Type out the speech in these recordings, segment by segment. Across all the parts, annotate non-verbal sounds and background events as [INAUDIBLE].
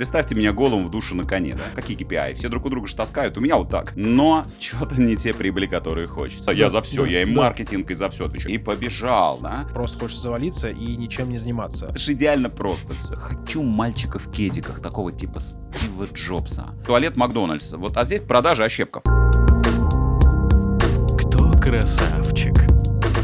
Представьте меня голым в душе на коне, да? Какие KPI? Все друг у друга же таскают, у меня вот так. Но что-то не те прибыли, которые хочется. Я за все, я и маркетинг, и за все отвечаю. И побежал, да? Просто хочешь завалиться и ничем не заниматься. Это же идеально просто все. Хочу мальчика в кедиках, такого типа Стива Джобса. Туалет Макдональдса. Вот, а здесь продажа ощепков. Кто красавчик?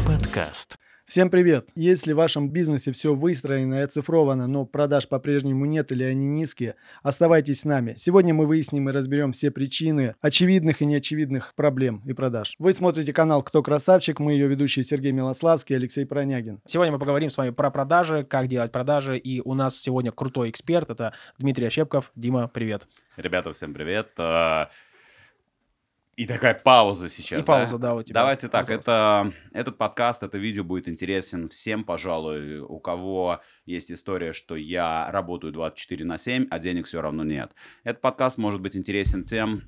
Подкаст. Всем привет! Если в вашем бизнесе все выстроено и оцифровано, но продаж по-прежнему нет или они низкие, оставайтесь с нами. Сегодня мы выясним и разберем все причины очевидных и неочевидных проблем и продаж. Вы смотрите канал «Кто красавчик?» Мы ее ведущие Сергей Милославский и Алексей Пронягин. Сегодня мы поговорим с вами про продажи, как делать продажи, и у нас сегодня крутой эксперт, это Дмитрий Ощепков. Дима, привет. Ребята, всем привет. И такая пауза сейчас. И пауза, да, у тебя. Давайте так, это, этот подкаст, это видео будет интересен всем, пожалуй, у кого есть история, что я работаю 24 на 7, а денег все равно нет. Этот подкаст может быть интересен тем,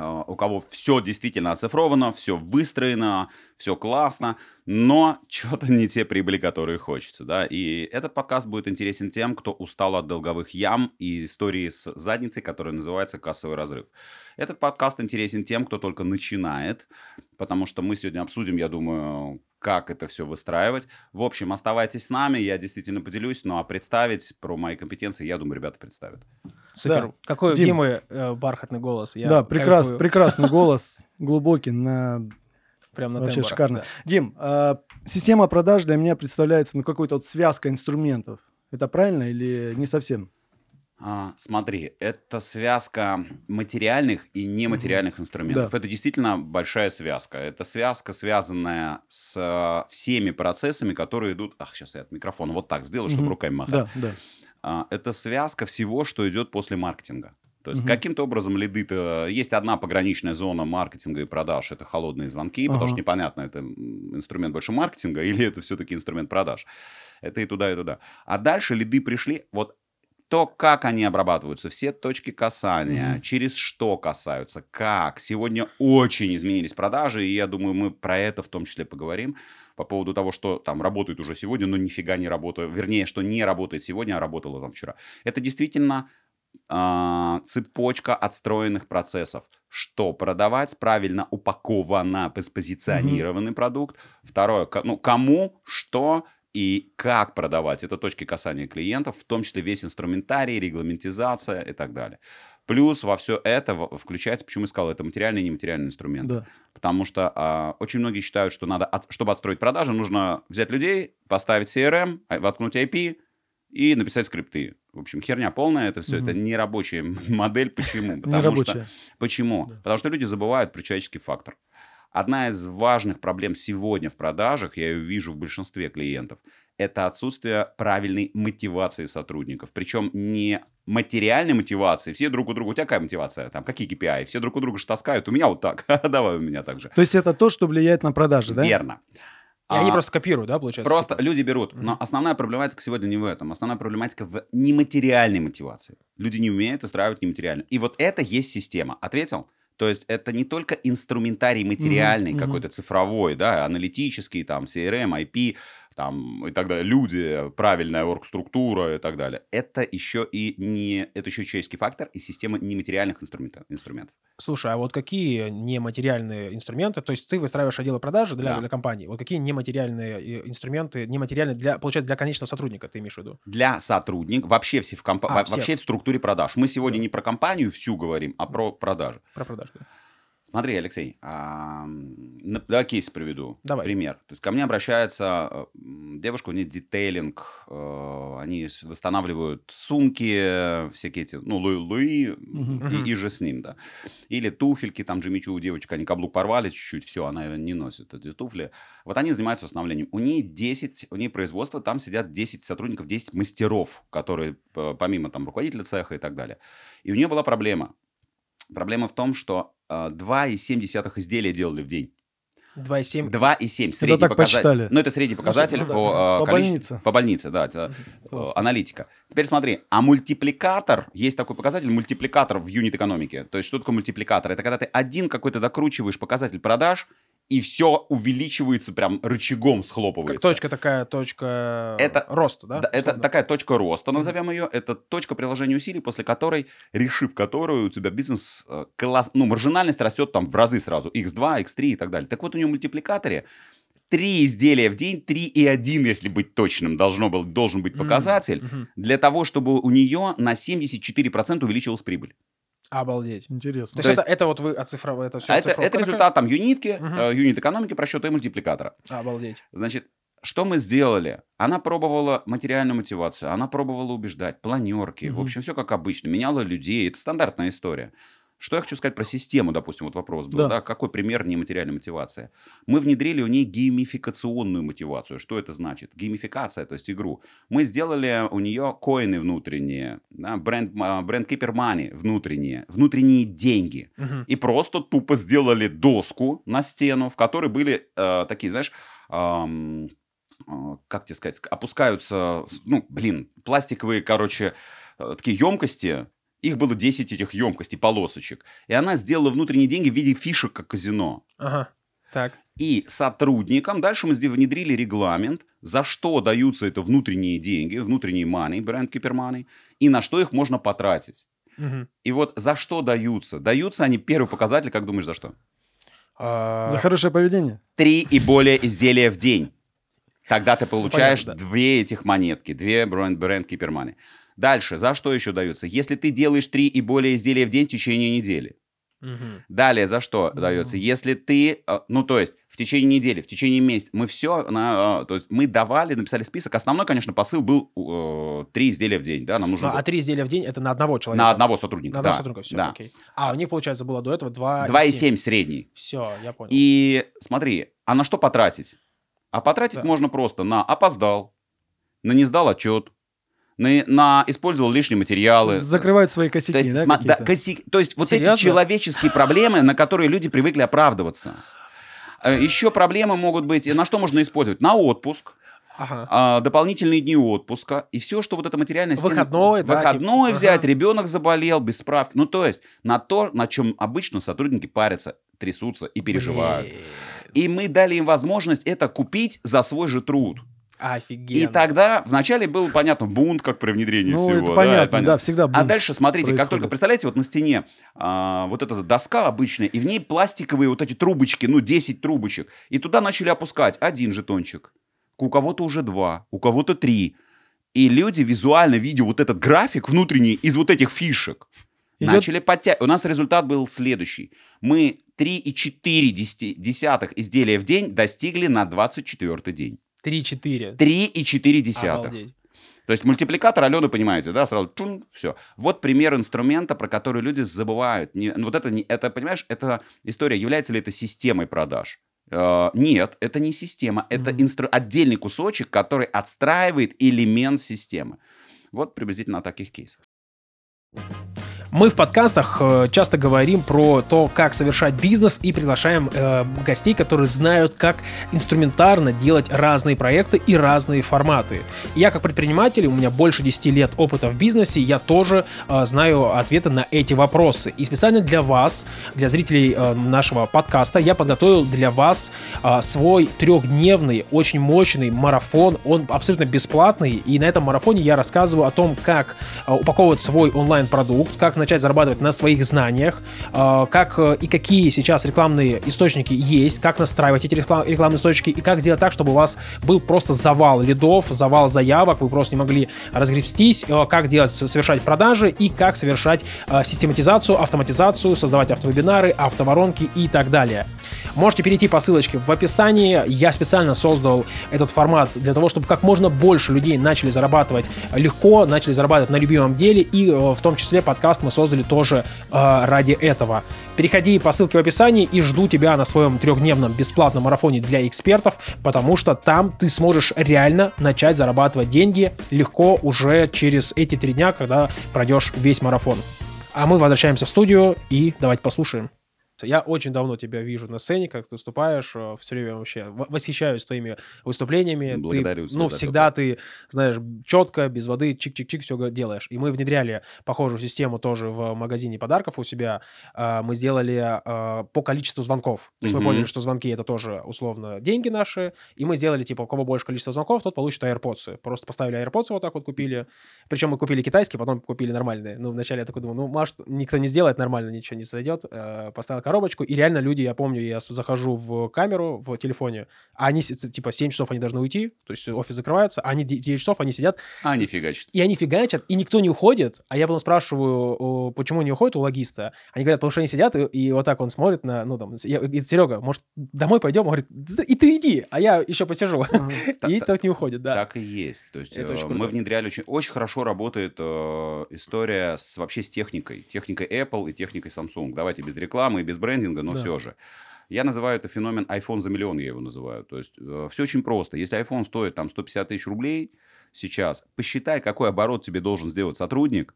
у кого все действительно оцифровано, все выстроено, все классно, но [LAUGHS] что-то не те прибыли, которые хочется, да. И этот подкаст будет интересен тем, кто устал от долговых ям и истории с задницей, которая называется «Кассовый разрыв». Этот подкаст интересен тем, кто только начинает, потому что мы сегодня обсудим, я думаю, как это все выстраивать. В общем, оставайтесь с нами, я действительно поделюсь, ну а представить про мои компетенции, я думаю, ребята представят. Супер. Да. Какой у Дим. Димы э, бархатный голос. Я да, прекрас, прекрасный [LAUGHS] голос, глубокий, на Прям на вообще тембрах, шикарно. да. Дим, а, система продаж для меня представляется ну, какой-то вот связка инструментов. Это правильно или не совсем? А, смотри, это связка материальных и нематериальных инструментов. Да. Это действительно большая связка. Это связка, связанная с всеми процессами, которые идут... Ах, сейчас я от микрофона вот так сделаю, чтобы Мгм. руками махать. Да, да. А, это связка всего, что идет после маркетинга. То есть Мгм. каким-то образом лиды-то... Есть одна пограничная зона маркетинга и продаж, это холодные звонки, потому Ага. что непонятно, это инструмент больше маркетинга [LAUGHS] или это все-таки инструмент продаж. Это и туда, и туда. А дальше лиды пришли, вот то, как они обрабатываются, все точки касания, Мгм. через что касаются, как. Сегодня очень изменились продажи, и я думаю, мы про это в том числе поговорим. По поводу того, что там работает уже сегодня, но нифига не работает. Вернее, что не работает сегодня, а работало там вчера. Это действительно а, цепочка отстроенных процессов. Что продавать правильно упакованно, позиционированный продукт. Второе, ну, кому, что и как продавать. Это точки касания клиентов, в том числе весь инструментарий, регламентизация и так далее. Плюс во все это включается, почему я сказал, это материальные и нематериальные инструменты. Да. Потому что а, очень многие считают, что надо, от- чтобы отстроить продажи, нужно взять людей, поставить CRM, а, воткнуть IP и написать скрипты. В общем, херня полная, это все, это Мгм. не рабочая [LAUGHS] модель. Почему? Потому что. Почему? Да. Потому что люди забывают про человеческий фактор. Одна из важных проблем сегодня в продажах, я ее вижу в большинстве клиентов, это отсутствие правильной мотивации сотрудников. Причем не материальной мотивации. Все друг у друга. У тебя какая мотивация? Там какие KPI? Все друг у друга же таскают. У меня вот так. [LAUGHS] Давай у меня так же. То есть это то, что влияет на продажи, да? Верно. И они А, просто копируют, да, получается? Просто типа? люди берут. Но основная проблематика сегодня не в этом. Основная проблематика в нематериальной мотивации. Люди не умеют устраивать нематериально. И вот это есть система. Ответил? То есть это не только инструментарий материальный, мгм. какой-то цифровой, да, аналитический, там, CRM, IP, там, и так далее, люди, правильная оргструктура и так далее. Это еще и не, это еще человеческий фактор и система нематериальных инструментов. инструментов. Слушай, а вот какие нематериальные инструменты, то есть ты выстраиваешь отделы продажи для, Да. для компании, вот какие нематериальные э, инструменты, нематериальные для, получается, для конечного сотрудника, ты имеешь в виду? Для сотрудника, вообще, все в компа- А, во- вообще в структуре продаж. Мы сегодня Да. не про компанию всю говорим, а про продажи. Про продажи. да. Смотри, Алексей, а, м, да, кейс приведу. Давай. Пример. То есть ко мне обращается э, девушка, у нее детейлинг, э, они восстанавливают сумки, всякие эти, ну, Луи, Луи Мгм. и, и же с ним, да. Или туфельки, там Джимми Чу у девочек, они каблук порвали чуть-чуть, все, она не носит, эти туфли. Вот они занимаются восстановлением. У нее 10, у нее производство, там сидят 10 сотрудников, 10 мастеров, которые помимо там руководителя цеха и так далее. И у нее была проблема. Проблема в том, что 2,7 изделия делали в день. 2,7. 2,7. Средний так показатель. посчитали. Ну, это средний показатель ну да, по, по э, количеству- больнице. По больнице, да. это, э, Классно. аналитика. Теперь смотри, а мультипликатор, есть такой показатель, мультипликатор в юнит-экономике. То есть, что такое мультипликатор? Это когда ты один какой-то докручиваешь показатель продаж, и все увеличивается прям рычагом схлопывается. Как точка такая, точка Это- роста, да? Да, это такая точка роста, назовем ее. Это точка приложения усилий, после которой, решив которую, у тебя бизнес, э, класс, ну, маржинальность растет там в разы сразу. x2, x3 и так далее. Так вот, у него в мультипликаторе три изделия в день, 3 и 1, если быть точным, должно был, должен быть показатель, мгм. для того, чтобы у нее на 74% увеличилась прибыль. Обалдеть. Интересно. То есть есть- это, это вот вы оцифровали, это все А это, это результат там юнитки, Мгм. э, юнит экономики, просчета и мультипликатора. Обалдеть. Значит, что мы сделали? Она пробовала материальную мотивацию, она пробовала убеждать, планерки, в Мгм. общем, все как обычно, меняла людей, это стандартная история. Что я хочу сказать про систему, допустим, вот вопрос был, Да. да, какой пример нематериальной мотивации? Мы внедрили у ней геймификационную мотивацию. Что это значит? Геймификация, то есть игру. Мы сделали у нее коины внутренние, да, бренд, а, бренд Keeper Money внутренние, внутренние деньги Мгм. и просто тупо сделали доску на стену, в которой были э, такие, знаешь, э, как тебе сказать, опускаются, ну, блин, пластиковые, короче, э, такие емкости. Их было 10 этих емкостей, полосочек. И она сделала внутренние деньги в виде фишек, как казино. Ага. Так. И сотрудникам дальше мы здесь внедрили регламент, за что даются это внутренние деньги, внутренние money, бренд Money, и на что их можно потратить. Мгм. И вот за что даются? Даются они, первый показатель, как думаешь, за что? А, За хорошее поведение? три и более изделия в день. Тогда ты получаешь понятно, да. две этих монетки, две бренд, бренд Money. Дальше, за что еще даются? Если ты делаешь три и более изделия в день в течение недели. мгм. Далее, за что Мгм. дается? Если ты, э, ну, то есть, в течение недели, в течение месяца, мы все, на, э, то есть, мы давали, написали список. Основной, конечно, посыл был э, три изделия в день, да, нам нужно Ну, было. а три изделия в день это на одного человека? на одного сотрудника. На одного да, сотрудника, все, да. окей. А, у них, получается, было до этого 2 2,7 средний. Все, я понял. И смотри, а на что потратить? А потратить Да. можно просто на опоздал, на не сдал отчет, на, на использовал лишние материалы. Закрывают свои косяки, то есть, да, сма- да, коси- то есть вот Серьезно? эти человеческие проблемы, на которые люди привыкли оправдываться. Э, Еще проблемы могут быть, на что можно использовать? На отпуск, Ага. а, дополнительные дни отпуска и все, что вот эта материальная стена- Выходной, да, выходной типа, взять, ага. ребенок заболел без справки. Ну, то есть на то, на чем обычно сотрудники парятся, трясутся и переживают. Блин. И мы дали им возможность это купить за свой же труд. Офигенно. И тогда вначале был, понятно, бунт, как при внедрении Ну, всего. это да, понятно, да, всегда А бунт дальше, смотрите, как происходит. только, представляете, вот на стене а, вот эта доска обычная, и в ней пластиковые вот эти трубочки, ну, 10 трубочек. И туда начали опускать один жетончик. У кого-то уже два, у кого-то три. И люди, визуально видя вот этот график внутренний из вот этих фишек, Идет- начали подтягивать. У нас результат был следующий. Мы 3,4 десяти- десятых изделия в день достигли на 24 день. 3-4. 3,4 десятых. Обалдеть. То есть мультипликатор Алены, понимаете, да, сразу все. Вот пример инструмента, про который люди забывают. Не- ну, вот это, не- это, понимаешь, это история, является ли это системой продаж? Э, нет, это не система, это Мгм. инстру- отдельный кусочек, который отстраивает элемент системы. Вот приблизительно о таких кейсах. Мы в подкастах э, часто говорим про то, как совершать бизнес и приглашаем э, гостей, которые знают, как инструментарно делать разные проекты и разные форматы. Я как предприниматель, у меня больше 10 лет опыта в бизнесе, я тоже э, знаю ответы на эти вопросы. И специально для вас, для зрителей э, нашего подкаста, я подготовил для вас э, свой трехдневный, очень мощный марафон. Он абсолютно бесплатный, и на этом марафоне я рассказываю о том, как э, упаковывать свой онлайн-продукт, как начать зарабатывать на своих знаниях, э, как э, и какие сейчас рекламные источники есть, как настраивать эти реклам- рекламные источники и как сделать так, чтобы у вас был просто завал лидов, завал заявок, вы просто не могли разгребстись, э, как делать, совершать продажи и как совершать систематизацию, автоматизацию, создавать автовебинары, автоворонки и так далее. Можете перейти по ссылочке в описании. Я специально создал этот формат для того, чтобы как можно больше людей начали зарабатывать легко, начали зарабатывать на любимом деле. И в том числе подкаст мы создали тоже э, ради этого. Переходи по ссылке в описании и жду тебя на своем трехдневном бесплатном марафоне для экспертов, потому что там ты сможешь реально начать зарабатывать деньги легко уже через эти три дня, когда пройдешь весь марафон. А мы возвращаемся в студию и давайте послушаем. Я очень давно тебя вижу на сцене, как ты выступаешь, э, все время вообще восхищаюсь твоими выступлениями. Ты, Благодарю тебя ну, всегда ты, знаешь, четко, без воды, чик-чик-чик, все делаешь. И мы внедряли похожую систему тоже в магазине подарков у себя. А, Мы сделали а, по количеству звонков. То есть мы Мгм. поняли, что звонки это тоже условно деньги наши. И мы сделали, типа, у кого больше количество звонков, тот получит AirPods. Просто поставили AirPods вот так вот купили. Причем мы купили китайские, потом купили нормальные. Ну, вначале я такой думаю, ну, может, никто не сделает нормально, ничего не зайдет. Э, Поставил коробочку, и реально люди, я помню, я захожу в камеру в телефоне, а они, типа, 7 часов они должны уйти, то есть офис закрывается, а они 9 часов, они сидят, А, нифига себе. и они фигачат, и никто не уходит. А я потом спрашиваю, почему не уходят у логиста. Они говорят, потому что они сидят, и, и вот так он смотрит на, ну, там, я- говорит, Серега, может, домой пойдем? Он говорит, «Да и ты иди, а я еще посижу. [LAUGHS] И Та- так не уходит, да. Так и есть. То есть э, мы внедряли очень, очень хорошо работает э, история с вообще с техникой, техникой Apple и техникой Samsung. Давайте без рекламы и без брендинга, но Да. все же. Я называю это феномен iPhone за миллион, я его называю. То есть все очень просто. Если iPhone стоит там 150 тысяч рублей сейчас, посчитай, какой оборот тебе должен сделать сотрудник,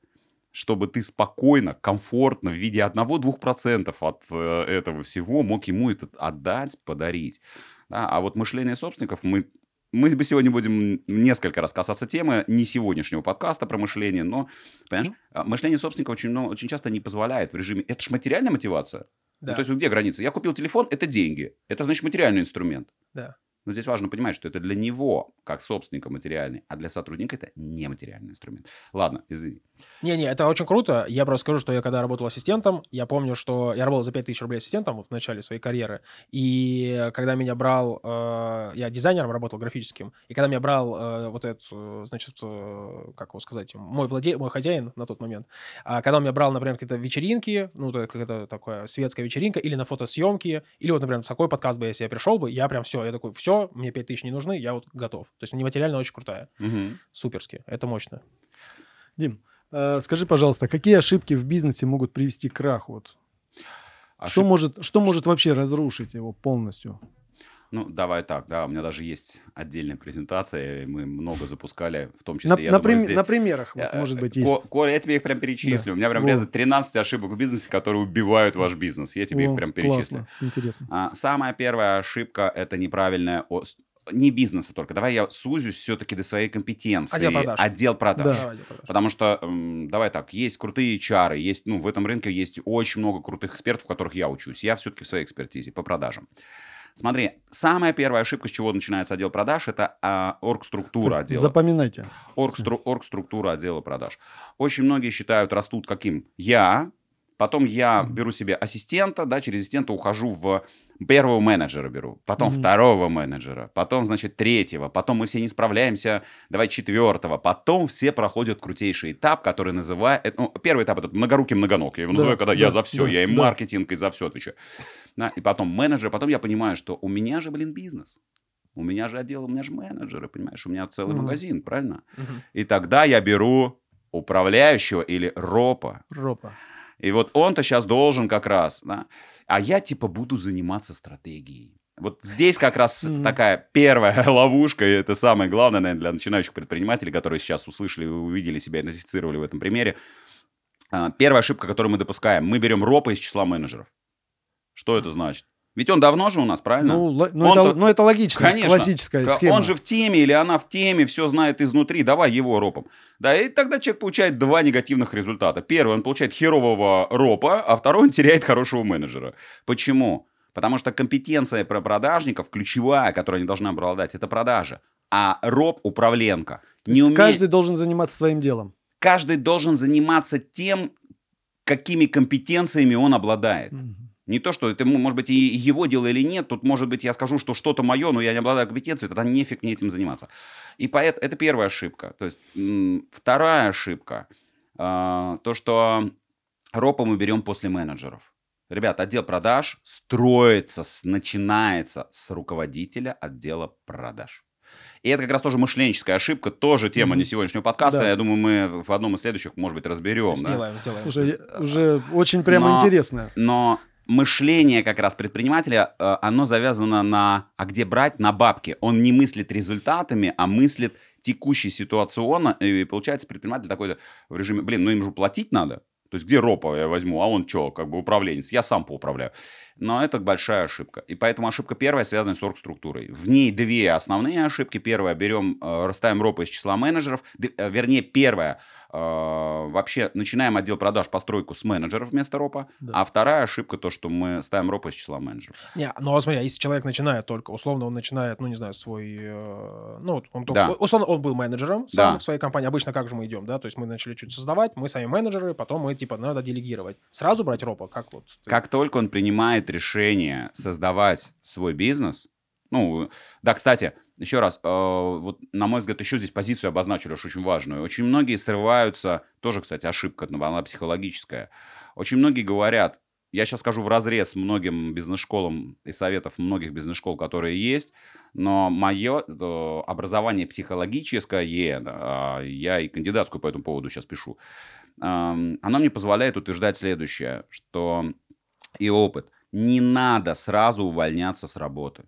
чтобы ты спокойно, комфортно в виде 1-2% от э, этого всего мог ему это отдать, подарить. Да? А вот мышление собственников мы мы бы сегодня будем несколько раз касаться темы не сегодняшнего подкаста про мышление, но, понимаешь, а, мышление собственника очень, много- очень часто не позволяет в режиме... Это же материальная мотивация. Ну, Да. то есть где граница? Я купил телефон, это деньги. Это значит материальный инструмент. Да. Но здесь важно понимать, что это для него, как собственника, материальный, а для сотрудника это нематериальный инструмент. Ладно, извини. Не-не, это очень круто. Я просто скажу, что я когда работал ассистентом, я помню, что я работал за 5000 рублей ассистентом в начале своей карьеры. И когда меня брал, э, я дизайнером работал, графическим, и когда меня брал э, вот этот, э, значит, э, как его сказать, мой владе... мой хозяин на тот момент, а когда он меня брал, например, какие-то вечеринки, ну, какая-то такая светская вечеринка, или на фотосъемки, или вот, например, в такой подкаст бы, если я пришел бы, я прям все, я такой, все, мне 5000 не нужны, я вот готов. То есть нематериально очень крутая, Мгм. суперски, это мощно. Дим, э, скажи, пожалуйста, какие ошибки в бизнесе могут привести к краху? Вот? Что, Ошиб- может, что может вообще разрушить его полностью? Ну, давай так, да, у меня даже есть отдельная презентация, мы много запускали, в том числе, На, я на думаю, прим- здесь- на примерах, вот, Э, может быть, Ко- есть. Коля, я тебе их прям перечислю. У меня прям лезет 13 ошибок в бизнесе, которые убивают ваш бизнес. Я тебе О, их прям перечислю. классно, интересно. А, самая первая ошибка – это неправильная... Не бизнеса только. Давай я сузюсь все-таки до своей компетенции. Отдел продаж. Отдел продаж. Да. Давай, Дима, Потому что, давай так, есть крутые HR, есть, ну, в этом рынке есть очень много крутых экспертов, у которых я учусь. Я все-таки в своей экспертизе по продажам. Смотри, самая первая ошибка, с чего начинается отдел продаж, это а, оргструктура отдела. Запоминайте. Оргстру- оргструктура отдела продаж. Очень многие считают, растут каким? Я, потом я беру себе ассистента, да, через ассистента ухожу в первого менеджера беру, потом Мгм. второго менеджера, потом, значит, третьего, потом мы все не справляемся, давай четвертого, потом все проходят крутейший этап, который называет, ну, первый этап этот многорукий многоног, я его Да, называю, когда я да, за все, да, я и да. маркетинг, и за все отвечаю. Да, и потом менеджер, потом я понимаю, что у меня же, блин, бизнес. У меня же отдел, у меня же менеджеры, понимаешь, у меня целый Мгм. магазин, правильно? Мгм. И тогда я беру управляющего или ропа. Ропа. И вот он-то сейчас должен как раз, да? А я типа буду заниматься стратегией. Вот здесь как раз Мгм. такая первая [LAUGHS] ловушка, и это самое главное, наверное, для начинающих предпринимателей, которые сейчас услышали, увидели себя, идентифицировали в этом примере. А, Первая ошибка, которую мы допускаем, мы берем ропа из числа менеджеров. Что это значит? Ведь он давно же у нас, правильно? Ну, ну, Он-то- это, ну, это логично, Конечно. классическая Ка- схема. Он же в теме или она в теме, все знает изнутри, давай его ропом. Да, и тогда человек получает два негативных результата. Первый, он получает херового ропа, а второй, он теряет хорошего менеджера. Почему? Потому что компетенция про продажников, ключевая, которую они должны обладать, это продажа. А роп – управленка. То Не уме- Каждый должен заниматься своим делом. каждый должен заниматься тем, какими компетенциями он обладает. Мгм. Не то, что это, может быть, и его дело или нет. Тут, может быть, я скажу, что что-то мое, но я не обладаю компетенцией, тогда нефиг мне этим заниматься. И поэт, это первая ошибка. То есть вторая ошибка. а, то, что ропа мы берем после менеджеров. Ребят, отдел продаж строится, начинается с руководителя отдела продаж. И это как раз тоже мышленческая ошибка, тоже тема Мгм. не сегодняшнего подкаста. Да. Я думаю, мы в одном из следующих, может быть, разберем. да. Сделаем, сделаем. Слушай, уже очень прямо Но- интересно. Но мышление как раз предпринимателя, э, оно завязано на, а где брать, на бабки. Он не мыслит результатами, а мыслит текущей ситуационно. И получается предприниматель такой в режиме, блин, ну им же платить надо. То есть где ропа я возьму, а он что, как бы управленец, я сам поуправляю. Но это большая ошибка. И поэтому ошибка первая связана с оргструктурой. В ней две основные ошибки. Первая, берем, э, расставим ропа из числа менеджеров. Э, вернее, первая, вообще начинаем отдел продаж постройку с менеджеров вместо ропа. Да. А вторая ошибка то, что мы ставим ропа из числа менеджеров. Не, ну вот смотри, а если человек начинает только, условно, он начинает, ну не знаю, свой, э, ну вот он только, Да. условно, он был менеджером сам Да. в своей компании. Обычно как же мы идем, да? То есть мы начали чуть создавать, мы сами менеджеры, потом мы типа надо делегировать. Сразу брать ропа, как вот? ты- Как только он принимает решение создавать свой бизнес, ну, да, кстати, еще раз, э, вот на мой взгляд, еще здесь позицию обозначили уж очень важную. Очень многие срываются, тоже, кстати, ошибка, но она психологическая. Очень многие говорят, я сейчас скажу в разрез многим бизнес-школам и советов многих бизнес-школ, которые есть, но мое э, образование психологическое, да, я и кандидатскую по этому поводу сейчас пишу, эм, оно мне позволяет утверждать следующее, что и опыт. Не надо сразу увольняться с работы.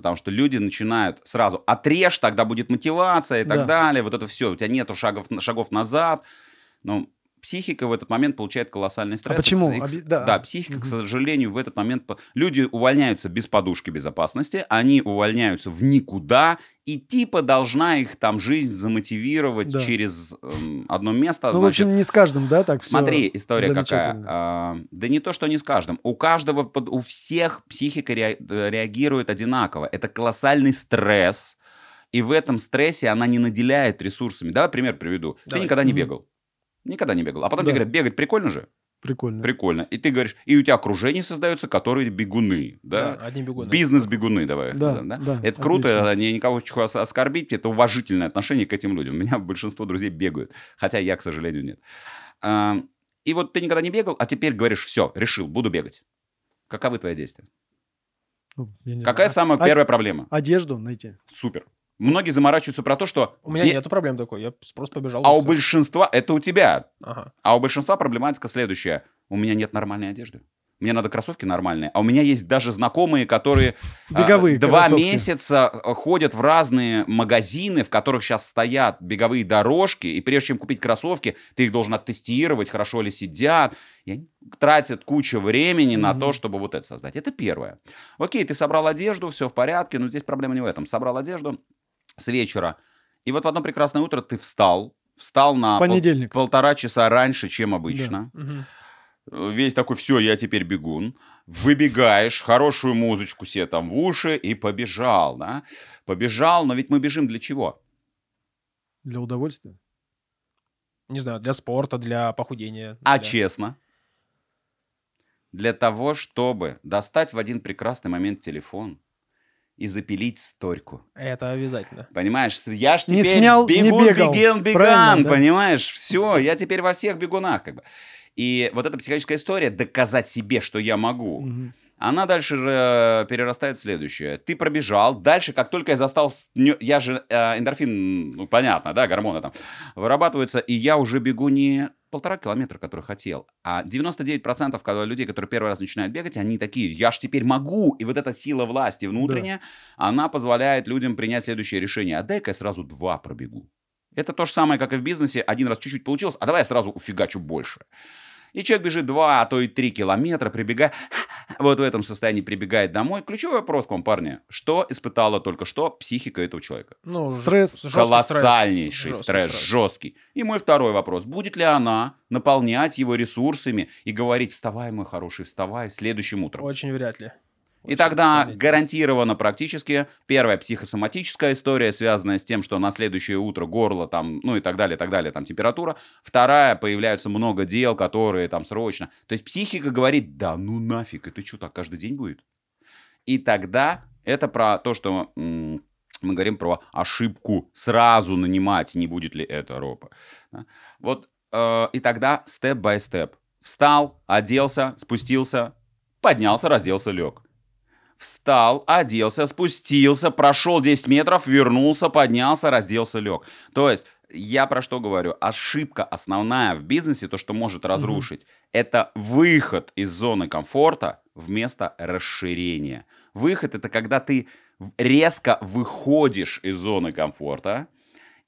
Потому что люди начинают сразу отрежь, тогда будет мотивация и так Да. далее. Вот это все. У тебя нету шагов, шагов назад. Ну, психика в этот момент получает колоссальный стресс. И почему? и да. да. психика, к Мгм. сожалению, в этот момент... Люди увольняются без подушки безопасности, они увольняются в никуда, и типа должна их там жизнь замотивировать Да. через эм, одно место. Ну, в значит, общем, не с каждым, да, так все. Смотри, история какая. А, да не то, что не с каждым. У каждого, у всех психика э, реагирует одинаково. Это колоссальный стресс. И в этом стрессе она не наделяет ресурсами. Давай пример приведу. Ты Давай. никогда не бегал. Никогда не бегал. А потом Да. тебе говорят, бегать прикольно же? Прикольно. Прикольно. И ты говоришь, и у тебя окружение создается, которые бегуны. Да? одни бегуны. Бизнес-бегуны, давай. Да, назовем, да, Это круто, отлично. это не никого хочу ос- оскорбить, это уважительное отношение к этим людям. У меня [LAUGHS] большинство друзей бегают, хотя я, к сожалению, нет. А, И вот ты никогда не бегал, а теперь говоришь, все, решил, буду бегать. Каковы твои действия? Ну, я не Какая знаю. самая А- первая проблема? Одежду найти. Супер. Многие заморачиваются про то, что... У меня бе- нет проблем такой, я просто побежал. А у большинства, это у тебя, Ага. а у большинства проблематика следующая. У меня нет нормальной одежды. Мне надо кроссовки нормальные. А у меня есть даже знакомые, которые а, [LAUGHS] Беговые два кроссовки. месяца э, ходят в разные магазины, в которых сейчас стоят беговые дорожки. И прежде чем купить кроссовки, ты их должен оттестировать, хорошо ли сидят. И они тратят кучу времени на Мгм. то, чтобы вот это создать. Это первое. Окей, ты собрал одежду, все в порядке, но здесь проблема не в этом. Собрал одежду с вечера. И вот в одно прекрасное утро ты встал, встал на пол- Понедельник. полтора часа раньше, чем обычно. Мгм. Э, Весь такой, все, я теперь бегун. Выбегаешь, хорошую музычку себе там в уши и побежал, да? Побежал, но ведь мы бежим для чего? Для удовольствия. Не знаю, для спорта, для похудения. А для- честно? Для того, чтобы достать в один прекрасный момент телефон и запилить сторьку. Это обязательно. Понимаешь, я ж Не теперь снял, не бегун, бегал. бегун, беган, да. понимаешь? Все, я теперь во всех бегунах, как бы. И вот эта психологическая история, доказать себе, что я могу, Мгм. Она дальше же перерастает в следующее. Ты пробежал, дальше, как только я застал... Я же э, эндорфин, ну, понятно, да, гормоны там вырабатываются, и я уже бегу не полтора километра, который хотел, а 99% когда людей, которые первый раз начинают бегать, они такие, я ж теперь могу, и вот эта сила власти внутренняя, она позволяет людям принять следующее решение, а дай-ка я сразу два пробегу. Это то же самое, как и в бизнесе. Один раз чуть-чуть получилось, а давай я сразу уфигачу больше. И человек бежит 2, а то и 3 километра, прибегая, [LAUGHS] вот в этом состоянии прибегает домой. Ключевой вопрос к вам, парни. Что испытала только что психика этого человека? Ну, Стресс. Колоссальнейший Жесткий стресс, жесткий. И мой второй вопрос. Будет ли она наполнять его ресурсами и говорить, вставай, мой хороший, вставай, следующим утром? Очень вряд ли. И тогда гарантированно практически первая психосоматическая история, связанная с тем, что на следующее утро горло там, ну и так далее, так далее, там температура. Вторая, появляется много дел, которые там срочно. То есть психика говорит, да ну нафиг, это что, так каждый день будет? И тогда это про то, что м, мы говорим про ошибку сразу нанимать, не будет ли это ропа. Да? Вот э, и тогда степ-бай-степ. Встал, оделся, спустился, поднялся, разделся, лег. Встал, оделся, спустился, прошел 10 метров, вернулся, поднялся, разделся, лег. То есть, я про что говорю? Ошибка основная в бизнесе, то, что может разрушить, это выход из зоны комфорта вместо расширения. Выход это когда ты резко выходишь из зоны комфорта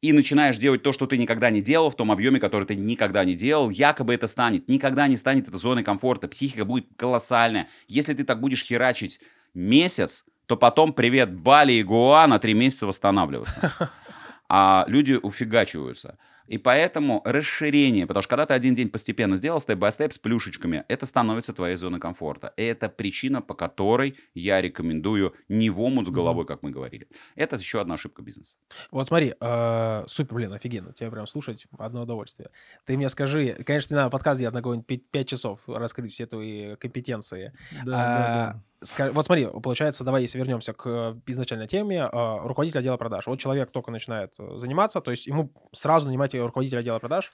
и начинаешь делать то, что ты никогда не делал, в том объеме, который ты никогда не делал, якобы это станет. Никогда не станет это зоной комфорта. Психика будет колоссальная. Если ты так будешь херачить месяц, то потом привет Бали и Гуа на три месяца восстанавливаться. [LAUGHS] А люди уфигачиваются. И поэтому расширение, потому что когда ты один день постепенно сделал степ-бай-степ с плюшечками, это становится твоей зоной комфорта. И это причина, по которой я рекомендую не в омут с головой, как мы говорили. Это еще одна ошибка бизнеса. Вот смотри, э, супер, блин, офигенно. Тебя прям слушать одно удовольствие. Ты мне скажи, конечно, не надо подкаст делать на какой-нибудь 5 часов, раскрыть все твои компетенции. Да, да, А, да. Вот смотри, получается, давай, если вернемся к э, изначальной теме, э, руководитель отдела продаж. Вот человек только начинает э, заниматься, то есть ему сразу нанимать руководителя отдела продаж.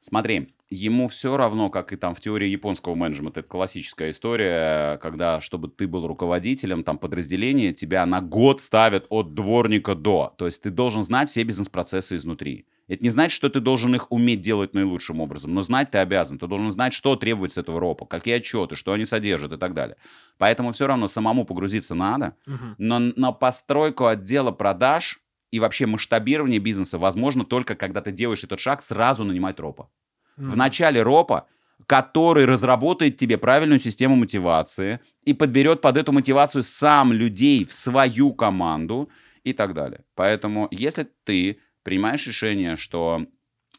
Смотри, ему все равно, как и там в теории японского менеджмента, это классическая история, когда, чтобы ты был руководителем там подразделения, тебя на год ставят от дворника до. То есть ты должен знать все бизнес-процессы изнутри. Это не значит, что ты должен их уметь делать наилучшим образом, но знать ты обязан. Ты должен знать, что требуется этого ропа, какие отчеты, что они содержат и так далее. Поэтому все равно самому погрузиться надо, но на постройку отдела продаж и вообще масштабирование бизнеса возможно только когда ты делаешь этот шаг сразу нанимать ропа. В Мгм. начале ропа, который разработает тебе правильную систему мотивации и подберет под эту мотивацию сам людей в свою команду и так далее. Поэтому, если ты принимаешь решение, что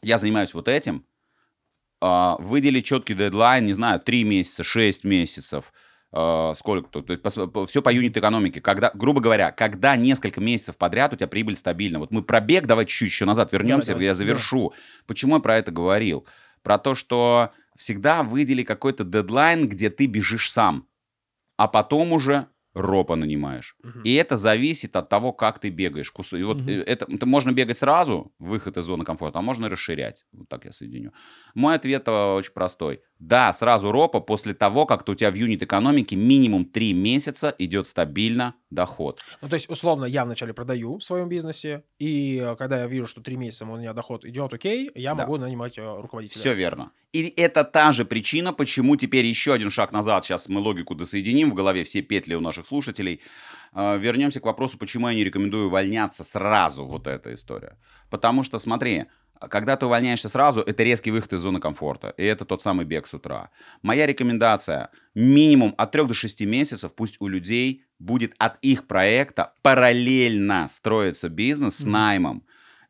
я занимаюсь вот этим, а, выдели четкий дедлайн, не знаю, 3 месяца, 6 месяцев, а, сколько тут, все по юнит экономике. Когда, грубо говоря, когда несколько месяцев подряд у тебя прибыль стабильна. Вот мы пробег, давай чуть-чуть еще назад вернемся, давай, я да. завершу. Почему я про это говорил? Про то, что всегда выдели какой-то дедлайн, где ты бежишь сам, а потом уже ропа нанимаешь. Мгм. И это зависит от того, как ты бегаешь. И вот э, это, это можно бегать сразу, выход из зоны комфорта, а можно расширять. Вот так я соединю. Мой ответ э, очень простой. Да, сразу ропа после того, как у тебя в юнит экономике минимум 3 месяца идет стабильно доход. Ну, то есть, условно, я вначале продаю в своем бизнесе, и э, когда я вижу, что три месяца у меня доход идет окей, я Да. могу нанимать э, руководителя. Все верно. И это та же причина, почему теперь еще один шаг назад. Сейчас мы логику досоединим в голове, все петли у наших слушателей. Э, Вернемся к вопросу, почему я не рекомендую увольняться сразу, вот эта история. Потому что, смотри, когда ты увольняешься сразу, это резкий выход из зоны комфорта. И это тот самый бег с утра. Моя рекомендация, минимум от 3 до 6 месяцев пусть у людей будет от их проекта параллельно строиться бизнес с наймом.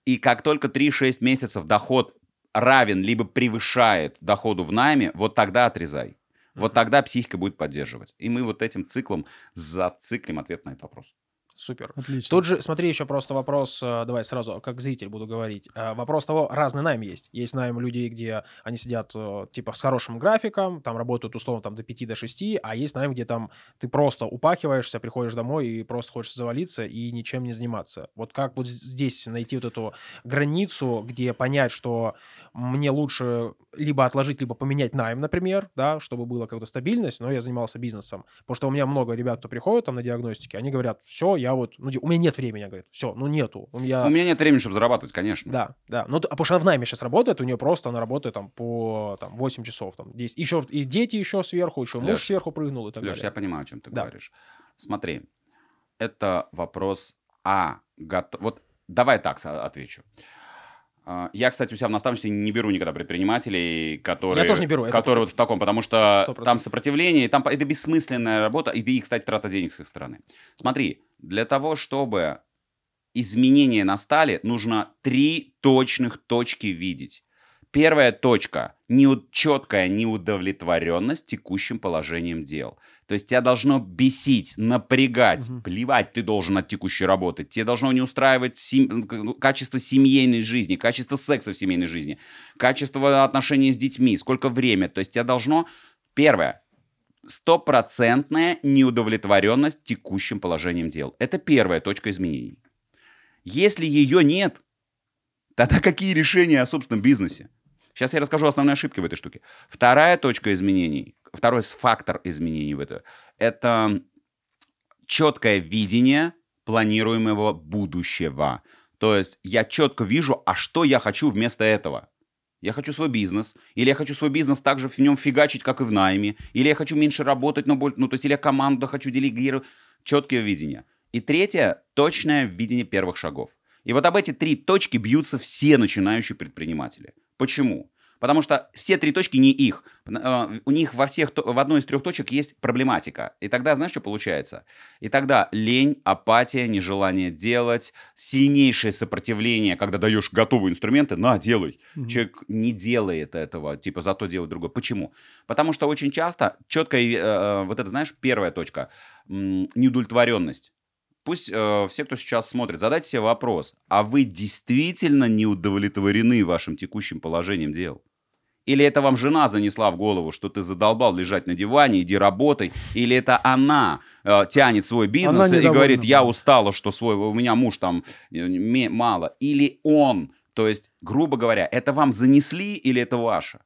И как только 3-6 месяцев доход равен либо превышает доходу в найме, вот тогда отрезай. Вот тогда психика будет поддерживать. И мы вот этим циклом зациклим ответ на этот вопрос. Супер. Отлично. Тут же, смотри, еще просто вопрос, э, давай сразу, как зритель буду говорить. Э, Вопрос того, разный найм есть. Есть найм людей, где они сидят, э, типа, с хорошим графиком, там работают, условно, там до 5 до 6, а есть найм, где там ты просто упахиваешься, приходишь домой и просто хочешь завалиться и ничем не заниматься. Вот как вот здесь найти вот эту границу, где понять, что мне лучше либо отложить, либо поменять найм, например, да, чтобы была какая-то стабильность, но я занимался бизнесом. Потому что у меня много ребят, кто приходит там на диагностике, они говорят, все, я вот, ну, у меня нет времени, говорят, все, ну, нету. У меня... У меня нет времени, чтобы зарабатывать, конечно. Да, да. Ну, а потому что она в найме сейчас работает, у нее просто она работает там по там, 8 часов, там, 10. Еще и дети еще сверху, еще муж Леш, сверху прыгнул и так Леш, далее. я понимаю, о чем ты Да. говоришь. Смотри, это вопрос А. гото- Вот давай так отвечу. А, Я, кстати, у себя в наставничестве не беру никогда предпринимателей, которые... тоже не беру, Которые вот в таком, потому что 100%. там сопротивление, там это бессмысленная работа, и, и, кстати, трата денег с их стороны. Смотри, для того, чтобы изменения настали, нужно три точных точки видеть. Первая точка – неу- четкая неудовлетворенность текущим положением дел. То есть тебя должно бесить, напрягать, Мгм. плевать ты должен от текущей работы. Тебе должно не устраивать сем- ну, качество семейной жизни, качество секса в семейной жизни, качество отношений с детьми, сколько время. То есть тебя должно... Первое. Стопроцентная неудовлетворенность текущим положением дел. Это первая точка изменений. Если ее нет, тогда какие решения о собственном бизнесе? Сейчас я расскажу основные ошибки в этой штуке. Вторая точка изменений, второй фактор изменений в это, это четкое видение планируемого будущего. То есть я четко вижу, а что я хочу вместо этого. Я хочу свой бизнес, или я хочу свой бизнес также в нем фигачить, как и в найме, или я хочу меньше работать, но больше, ну, то есть, или я команду хочу делегировать. Четкое видение. И третье, точное видение первых шагов. И вот об эти три точки бьются все начинающие предприниматели. Почему? Потому что все три точки не их. Э, У них во всех, в одной из трех точек есть проблематика. И тогда, знаешь, что получается? И тогда лень, апатия, нежелание делать, сильнейшее сопротивление, когда даешь готовые инструменты, на, делай. Мгм. Человек не делает этого, типа, зато делает другое. Почему? Потому что очень часто четкая, э, э, вот это, знаешь, первая точка, м, неудовлетворенность. Пусть э, все, кто сейчас смотрит, задайте себе вопрос, а вы действительно не удовлетворены вашим текущим положением дел? Или это вам жена занесла в голову, что ты задолбал лежать на диване, иди работай? Или это она э, тянет свой бизнес и говорит, я устала, что свой, у меня муж там э, мало? Или он? То есть, грубо говоря, это вам занесли или это ваше?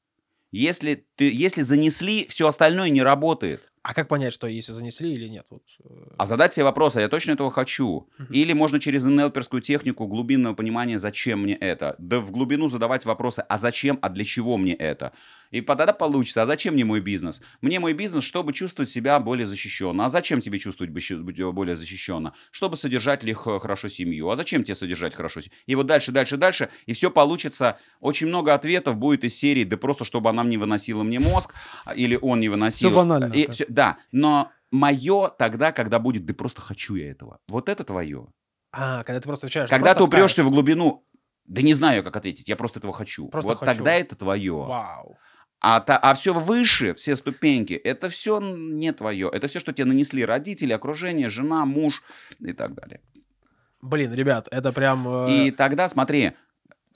Если, ты, если занесли, все остальное не работает. А как понять, что если занесли или нет? Вот, э, А задать себе вопрос, а я точно этого хочу? Или можно через НЛПерскую технику глубинного понимания, зачем мне это? Да в глубину задавать вопросы, а зачем, а для чего мне это? И тогда получится, а зачем мне мой бизнес? Мне мой бизнес, чтобы чувствовать себя более защищенно. А зачем тебе чувствовать быть более защищенно? Чтобы содержать ли х- хорошо семью. А зачем тебе содержать хорошо семью? И вот дальше, дальше, дальше. И все получится. Очень много ответов будет из серии, да просто, чтобы она не выносила мне мозг, а, или он не выносил. банально И. да, но мое тогда, когда будет, да просто хочу я этого. Вот это твое. А, когда ты просто отвечаешь. Когда ты упрешься в глубину, да не знаю, как ответить, я просто этого хочу. Просто вот хочу. тогда это твое. Вау. А, та- а все выше, все ступеньки, это все не твое. Это все, что тебе нанесли родители, окружение, жена, муж и так далее. Блин, ребят, это прям... э, И тогда, смотри,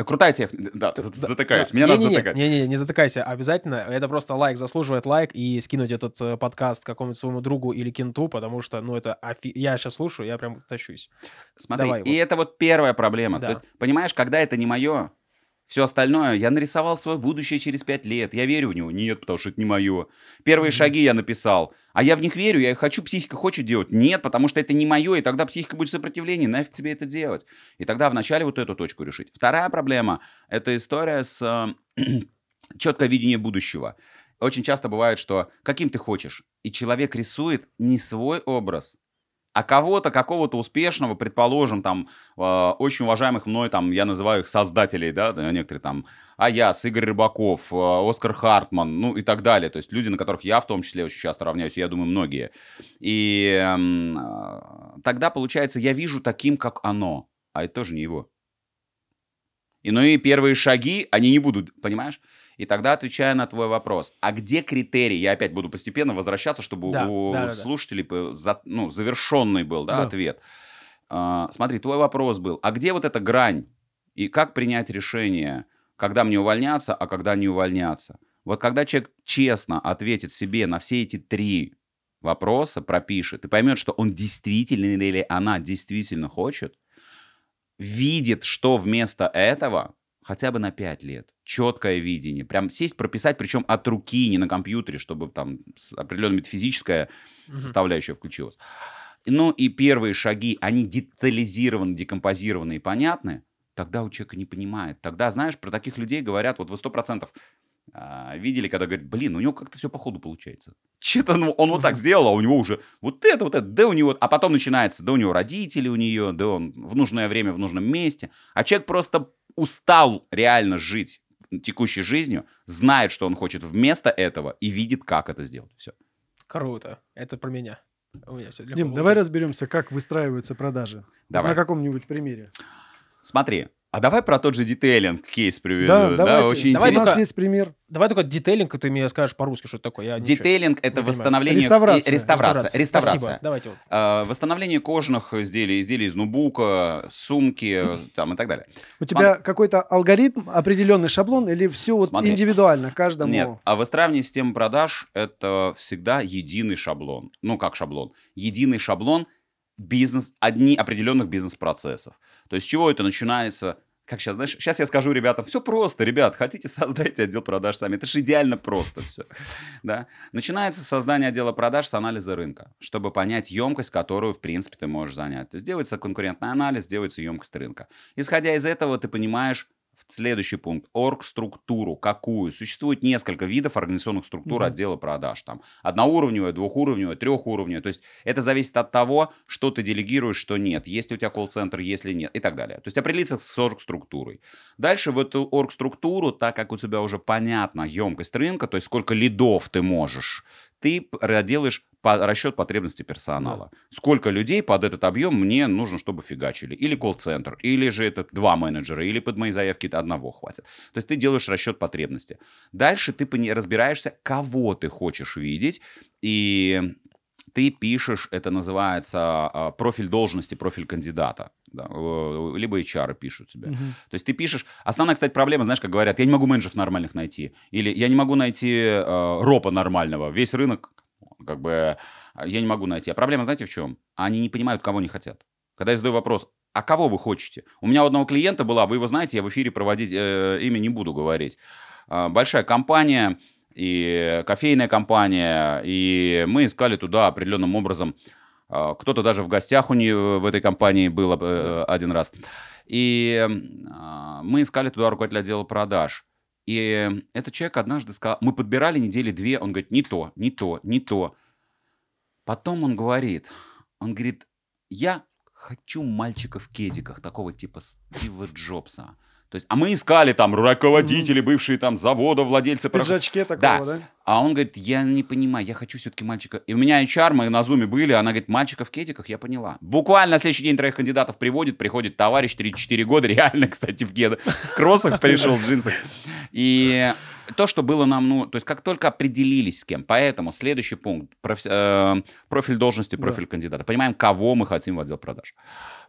крутая техника. Да, да, затыкаюсь. да. Меня надо Не-не-не, затыкать. Не-не, не затыкайся, обязательно. Это просто лайк заслуживает лайк и скинуть этот э, подкаст какому-нибудь своему другу или кенту, потому что, ну, это офи... Я сейчас слушаю, я прям тащусь. Смотри, Давай, и вот. это вот первая проблема. Да. То есть, понимаешь, когда это не мое, все остальное, я нарисовал свое будущее через пять лет. Я верю в него? Нет, потому что это не мое. Первые Мгм. шаги я написал. А я в них верю, я их хочу, психика хочет делать. Нет, потому что это не мое, и тогда психика будет в сопротивлении. Нафиг тебе это делать? И тогда вначале вот эту точку решить. Вторая проблема – это история с [CLEARS THROAT] четкое видение будущего. Очень часто бывает, что каким ты хочешь, и человек рисует не свой образ, а кого-то, какого-то успешного, предположим, там, э, очень уважаемых мной, там, я называю их создателей, да, некоторые там, Аяс, Игорь Рыбаков, э, Оскар Хартман, ну и так далее. То есть люди, на которых я в том числе очень часто равняюсь, я думаю, многие. И эм, э, тогда, получается, я вижу таким, как оно, а это тоже не его. И ну и первые шаги, они не будут, понимаешь? И тогда отвечая на твой вопрос, а где критерий? Я опять буду постепенно возвращаться, чтобы Да, у да, да, да. слушателей по- за- ну, завершенный был да, Да. ответ. А, смотри, твой вопрос был, а где вот эта грань? И как принять решение, когда мне увольняться, а когда не увольняться? Вот когда человек честно ответит себе на все эти три вопроса, пропишет и поймет, что он действительно или она действительно хочет, видит, что вместо этого хотя бы на 5 лет. Четкое видение. Прям сесть, прописать, причем от руки, не на компьютере, чтобы там определенная метафизическая Мгм. составляющая включилась. Ну и первые шаги, они детализированы, декомпозированы и понятны, тогда у человека не понимает. Тогда, знаешь, про таких людей говорят, вот вы сто процентов а, видели, когда говорят, блин, у него как-то все по ходу получается. Че-то ну, он вот так сделал, а у него уже вот это, вот это, да у него... А потом начинается, да у него родители у нее, да он в нужное время в нужном месте. А человек просто устал реально жить текущей жизнью, знает, что он хочет вместо этого и видит, как это сделать. Все. Круто. Это про меня. У меня все Дим, давай разберемся, как выстраиваются продажи. Давай. На каком-нибудь примере. Смотри, а давай про тот же детейлинг кейс приведу. Да, Да, давайте. очень Давай У интересно. нас только- есть пример. Давай только детейлинг, и ты мне скажешь по-русски, что это такое. Я Детейлинг это восстановление... Реставрация. и- Реставрация. Реставрация. Спасибо. Давайте вот. А, восстановление кожаных изделий, изделий из нубука, сумки там и так далее. У тебя какой-то алгоритм, определенный шаблон, или все вот Смотри. индивидуально каждому? Нет, а выстраивание системы продаж это всегда единый шаблон. Ну, как шаблон? Единый шаблон бизнес, одни определенных бизнес-процессов. То есть с чего это начинается? Как сейчас, знаешь, сейчас я скажу ребятам, все просто, ребят, хотите, [LAUGHS] создайте отдел продаж сами. Это же идеально просто все. [LAUGHS] Да? Начинается создание отдела продаж с анализа рынка, чтобы понять емкость, которую, в принципе, ты можешь занять. То есть делается конкурентный анализ, делается емкость рынка. Исходя из этого, ты понимаешь, Следующий пункт. Оргструктуру. Какую? Существует несколько видов организационных структур Мгм. отдела продаж. Там одноуровневая, двухуровневая, трехуровневая. То есть это зависит от того, что ты делегируешь, что нет. Есть ли у тебя колл-центр, если нет и так далее. То есть определиться с оргструктурой. Дальше в эту оргструктуру, так как у тебя уже понятна емкость рынка, то есть сколько лидов ты можешь, ты делаешь по- расчет потребностей персонала. Сколько людей под этот объем мне нужно, чтобы фигачили. Или колл-центр, или же это два менеджера, или под мои заявки одного хватит. То есть ты делаешь расчет потребности. Дальше ты разбираешься, кого ты хочешь видеть, и ты пишешь, это называется а, профиль должности, профиль кандидата. да, э, Либо HR пишут тебе. Мгм. То есть ты пишешь... Основная, кстати, проблема, знаешь, как говорят, я не могу менеджеров нормальных найти. Или я не могу найти э, ропа нормального. Весь рынок, как бы, э, я не могу найти. А проблема, знаете, в чем? Они не понимают, кого они хотят. Когда я задаю вопрос, а кого вы хотите? У меня у одного клиента была, вы его знаете, я в эфире проводить э, имя не буду говорить. А, большая компания, и кофейная компания, и мы искали туда определенным образом а, кто-то даже в гостях у нее в этой компании был э, один раз. И а, мы искали туда руководителя отдела продаж. И этот человек однажды сказал, мы подбирали недели две, он говорит, не то, не то, не то. Потом он говорит, он говорит, я хочу мальчика в кедиках, такого типа Стива Джобса. То есть, а мы искали там руководители, бывшие там завода, владельцы... В пиджачке такого, да? А он говорит, я не понимаю, я хочу все-таки мальчика. И у меня HR, мы на зуме были, она говорит, мальчика в кедиках, я поняла. Буквально на следующий день троих кандидатов приводит, приходит товарищ 34 года, [LAUGHS] реально, кстати, в кедах, в кроссах пришел, в джинсах. И то, что было нам, ну, то есть как только определились с кем. Поэтому следующий пункт, профи- э, профиль должности, профиль кандидата. Понимаем, кого мы хотим в отдел продаж.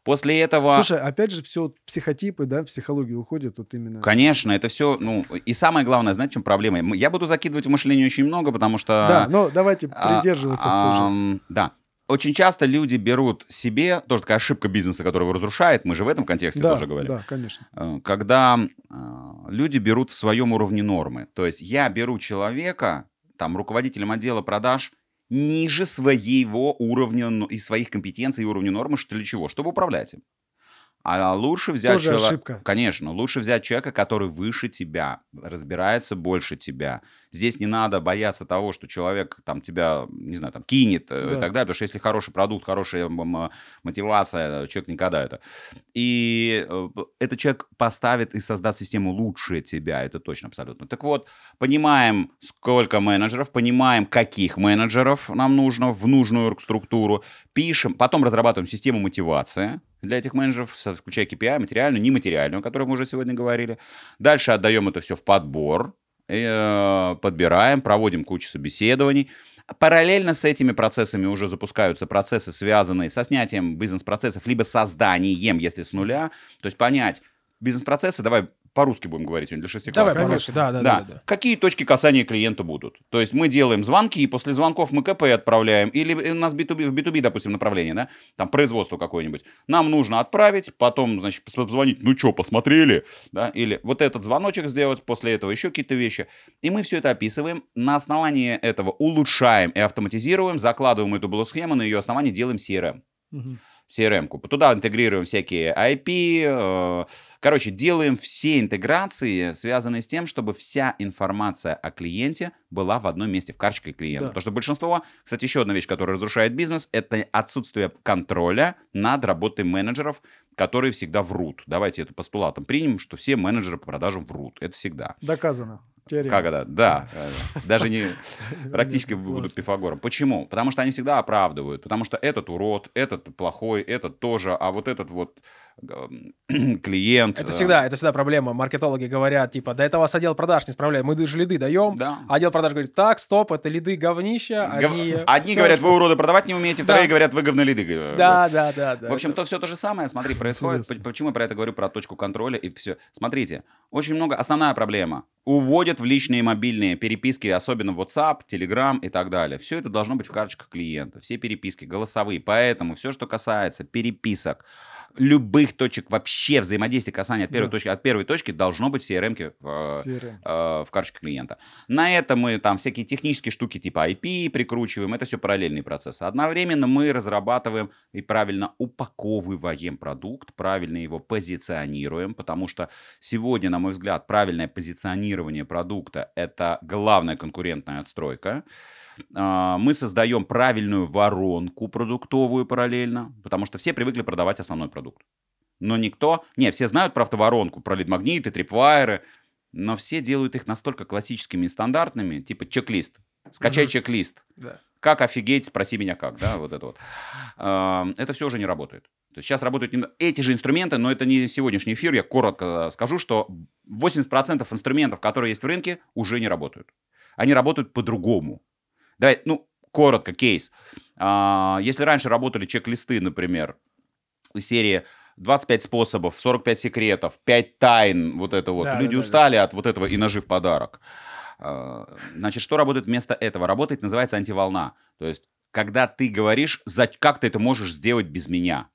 После этого... Слушай, опять же, все психотипы, да, психология уходит вот именно. Конечно, это все, ну, и самое главное, знаете, в чем проблема? Я буду закидывать в мышление очень много, потому что... Да, но давайте А, придерживаться все же. Да. Очень часто люди берут себе, тоже такая ошибка бизнеса, которая его разрушает, мы же в этом контексте Да, тоже говорим, да, конечно. Э, когда э, люди берут в своем уровне нормы. То есть я беру человека, там, руководителем отдела продаж, ниже своего уровня и своих компетенций и уровня нормы, что для чего? Чтобы управлять им. А лучше взять Тоже чело- ошибка. Конечно, лучше взять человека, который выше тебя, разбирается больше тебя. Здесь не надо бояться того, что человек там тебя, не знаю, там кинет э, Да. и так далее, потому что если хороший продукт, хорошая мотивация, человек никогда это. И э, этот человек поставит и создаст систему лучше тебя, это точно абсолютно. Так вот, понимаем, сколько менеджеров, понимаем, каких менеджеров нам нужно в нужную структуру, пишем, потом разрабатываем систему мотивации для этих менеджеров, включая KPI, материальную, нематериальную, о которой мы уже сегодня говорили. Дальше отдаем это все в подбор, э, подбираем, проводим кучу собеседований. Параллельно с этими процессами уже запускаются процессы, связанные со снятием бизнес-процессов, либо созданием, если с нуля. То есть понять, бизнес-процессы, давай по-русски будем говорить сегодня для Давай, шестиклассников. по-русски, да, да, Да. да, да. Какие точки касания клиента будут? То есть мы делаем звонки, и после звонков мы КП отправляем, или у нас B2B, в B2B, допустим, направление, да, там производство какое-нибудь. Нам нужно отправить, потом, значит, позвонить, ну что, посмотрели, да, или вот этот звоночек сделать, после этого еще какие-то вещи. И мы все это описываем, на основании этого улучшаем и автоматизируем, закладываем эту блок-схему, на ее основании делаем CRM. Мгм. CRM-ку. Туда интегрируем всякие IP. э, Короче, делаем все интеграции, связанные с тем, чтобы вся информация о клиенте была в одном месте, в карточке клиента. Да. Потому что большинство, кстати, еще одна вещь, которая разрушает бизнес, это отсутствие контроля над работой менеджеров, которые всегда врут. Давайте это постулатом примем, что все менеджеры по продажам врут. Это всегда. Доказано. Теорема. Как это? Да. [LAUGHS] э, Даже не практически будут. Пифагором. Почему? Потому что они всегда оправдывают. Потому что этот урод, этот плохой, этот тоже, а вот этот вот эм, [CLEARS THROAT] клиент. Это э, всегда, это всегда проблема. Маркетологи говорят, типа, да это вас отдел продаж не справляет, мы даже лиды даем. Да. А отдел продаж говорит, так, стоп, это лиды говнища, Гов- они... [LAUGHS] Одни всё говорят, что- вы уроды продавать не умеете, вторые Да. говорят, вы говнолиды. э, Да, да, да, да. В общем, это- то все то же самое, смотри, [LAUGHS] происходит. Почему я про это говорю, про точку контроля и все. Смотрите, очень много, основная проблема. Уводят в личные мобильные переписки, особенно WhatsApp, Telegram и так далее. Все это должно быть в карточках клиента. Все переписки голосовые. Поэтому все, что касается переписок, любых точек вообще взаимодействия, касания от первой Да. точки, от первой точки должно быть в CRM, в, э, CRM. э, в карточке клиента. На это мы там всякие технические штуки типа IP прикручиваем, это все параллельные процессы. Одновременно мы разрабатываем и правильно упаковываем продукт, правильно его позиционируем, потому что сегодня, на мой взгляд, правильное позиционирование продукта – это главная конкурентная отстройка. А, Мы создаем правильную воронку продуктовую параллельно, потому что все привыкли продавать основной продукт. Но никто... Не, все знают про автоворонку, про лид-магниты, трипвайеры, но все делают их настолько классическими и стандартными, типа чек-лист. Скачай Мгм. чек-лист. Да. Как офигеть, спроси меня как, да, вот это вот. А, Это все уже не работает. То есть сейчас работают эти же инструменты, но это не сегодняшний эфир. Я коротко скажу, что 80% инструментов, которые есть в рынке, уже не работают. Они работают по-другому. Давай, ну, коротко, кейс. А, Если раньше работали чек-листы, например, из серии 25 способов, 45 секретов, 5 тайн, вот это вот. Да, Люди да, да, устали от вот этого и ножи в подарок. А, Значит, что работает вместо этого? Работает, называется антиволна. То есть, когда ты говоришь, как ты это можешь сделать без меня.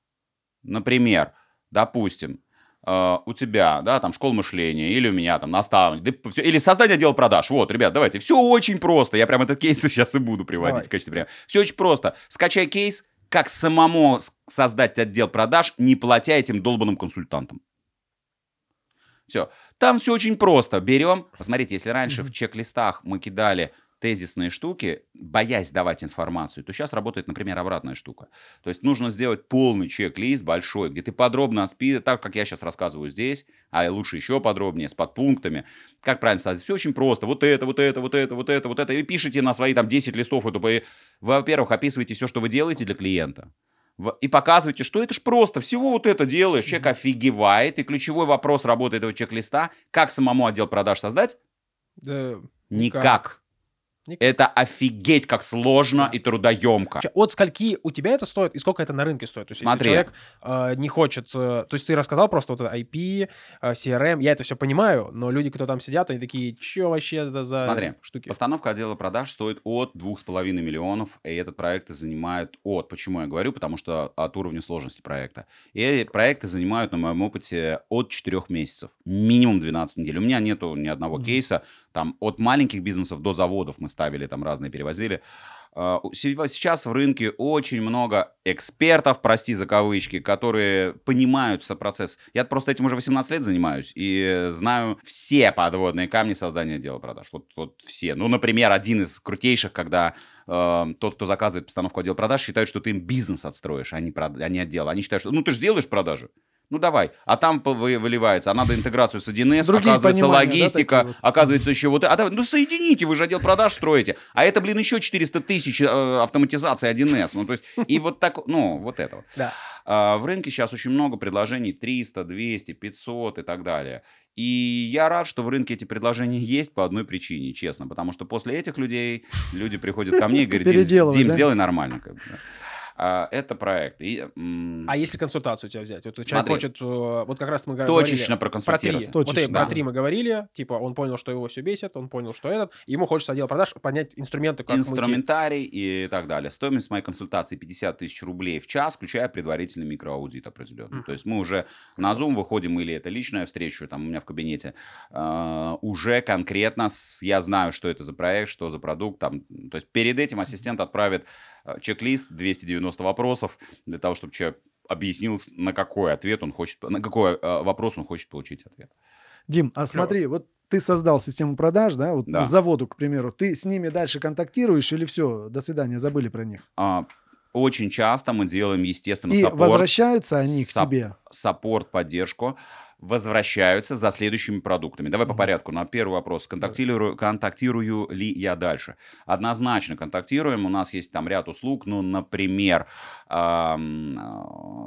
Например, допустим, э, у тебя, да, там, школа мышления, или у меня там наставник, да, всё- или создание отдела продаж. Вот, ребят, давайте, все очень просто. Я прям этот кейс [LAUGHS] сейчас и буду приводить Давай. в качестве примера. Все очень просто. Скачай кейс, как самому создать отдел продаж, не платя этим долбанным консультантам. Все. Там все очень просто. Берем, посмотрите, если раньше в чек-листах мы кидали тезисные штуки, боясь давать информацию, то сейчас работает, например, обратная штука. То есть нужно сделать полный чек-лист большой, где ты подробно спи, так как я сейчас рассказываю здесь, а лучше еще подробнее, с подпунктами. Как правильно сказать? Все очень просто. Вот это, вот это, вот это, вот это, вот это. И пишите на свои там 10 листов эту. во-первых, описываете все, что вы делаете для клиента. И показываете, что это ж просто, всего вот это делаешь, человек офигевает, и ключевой вопрос работы этого чек-листа, как самому отдел продаж создать? Да, Никак. Никак. Это офигеть как сложно и трудоемко. От скольки у тебя это стоит и сколько это на рынке стоит? То есть, Смотри. если человек э, не хочет... э, то есть ты рассказал просто вот это IP, э, CRM, я это все понимаю, но люди, кто там сидят, они такие, что вообще это за Смотри, штуки? Постановка отдела продаж стоит от 2,5 миллионов, и этот проект занимает от. Почему я говорю? Потому что от уровня сложности проекта. И эти проекты занимают, на моем опыте, от 4 месяцев. Минимум 12 недель. У меня нету ни одного Мгм. кейса. Там от маленьких бизнесов до заводов мы ставили, там разные перевозили. А, Сейчас в рынке очень много экспертов, прости за кавычки, которые понимают процесс. Я просто этим уже 18 лет занимаюсь и знаю все подводные камни создания отдела продаж. Вот, вот все. Ну, например, один из крутейших, когда э, тот, кто заказывает постановку отдела продаж, считает, что ты им бизнес отстроишь, а не, прод- а не отдел. Они считают, что ну ты же сделаешь продажи. Ну давай, а там выливается, а надо интеграцию с 1С, Другие оказывается да, логистика, такие вот? оказывается еще вот, это. а ну соедините, вы же отдел продаж строите, а это, блин, еще 400 тысяч э, автоматизации 1С, ну то есть, и вот так, ну вот это вот. Да. А, В рынке сейчас очень много предложений 300, 200, 500 и так далее. И я рад, что в рынке эти предложения есть по одной причине, честно. Потому что после этих людей люди приходят ко мне и говорят, Дим, [LAUGHS] Дим, да? сделай нормально. как бы, да. А, Это проект. И, м, А если консультацию у тебя взять? Вот человек Смотри. хочет, э, вот как раз мы говорили... Точечно Про три. проконсультироваться. Вот Точечно, и про да. три мы говорили. Типа, он понял, что его все бесит, он понял, что этот. Ему хочется отдел продаж понять инструменты, как инструментарий и так далее. Стоимость моей консультации 50 тысяч рублей в час, включая предварительный микроаудит определенный. Мгм. То есть мы уже на Zoom выходим, или это личная встреча там у меня в кабинете, а, уже конкретно с- я знаю, что это за проект, что за продукт. Там, то есть перед этим ассистент отправит чек-лист, 290 вопросов, для того, чтобы человек объяснил, на какой ответ он хочет, на какой а, вопрос он хочет получить ответ. Дим, а смотри, вот ты создал систему продаж, да, вот Да. ну, заводу, к примеру, ты с ними дальше контактируешь или все, до свидания, забыли про них? А, Очень часто мы делаем, естественно, И support. возвращаются они к Sup- тебе? support, поддержку, возвращаются за следующими продуктами. Давай по Мгм. порядку. На первый вопрос. Контактирую, контактирую ли я дальше? Однозначно контактируем. У нас есть там ряд услуг. Ну, например, а,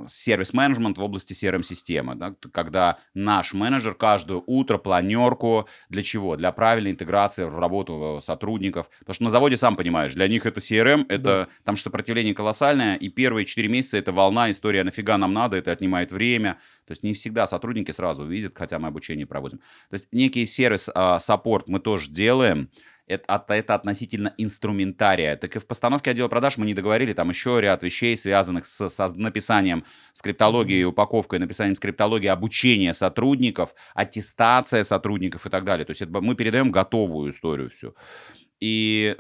сервис-менеджмент в области CRM-системы. да, когда наш менеджер каждое утро планерку для чего? Для правильной интеграции в работу э, сотрудников. Потому что на заводе, сам понимаешь, для них это CRM, это Да. там сопротивление колоссальное, и первые 4 месяца это волна, история, «А нафига нам надо, это отнимает время. То есть не всегда сотрудники сразу видят, хотя мы обучение проводим. То есть некий сервис, а, саппорт мы тоже делаем. Это, это относительно инструментария. Так и в постановке отдела продаж мы не договорили, там еще ряд вещей, связанных с, со написанием скриптологии, упаковкой, написанием скриптологии, обучение сотрудников, аттестация сотрудников и так далее. То есть это мы передаем готовую историю всю. И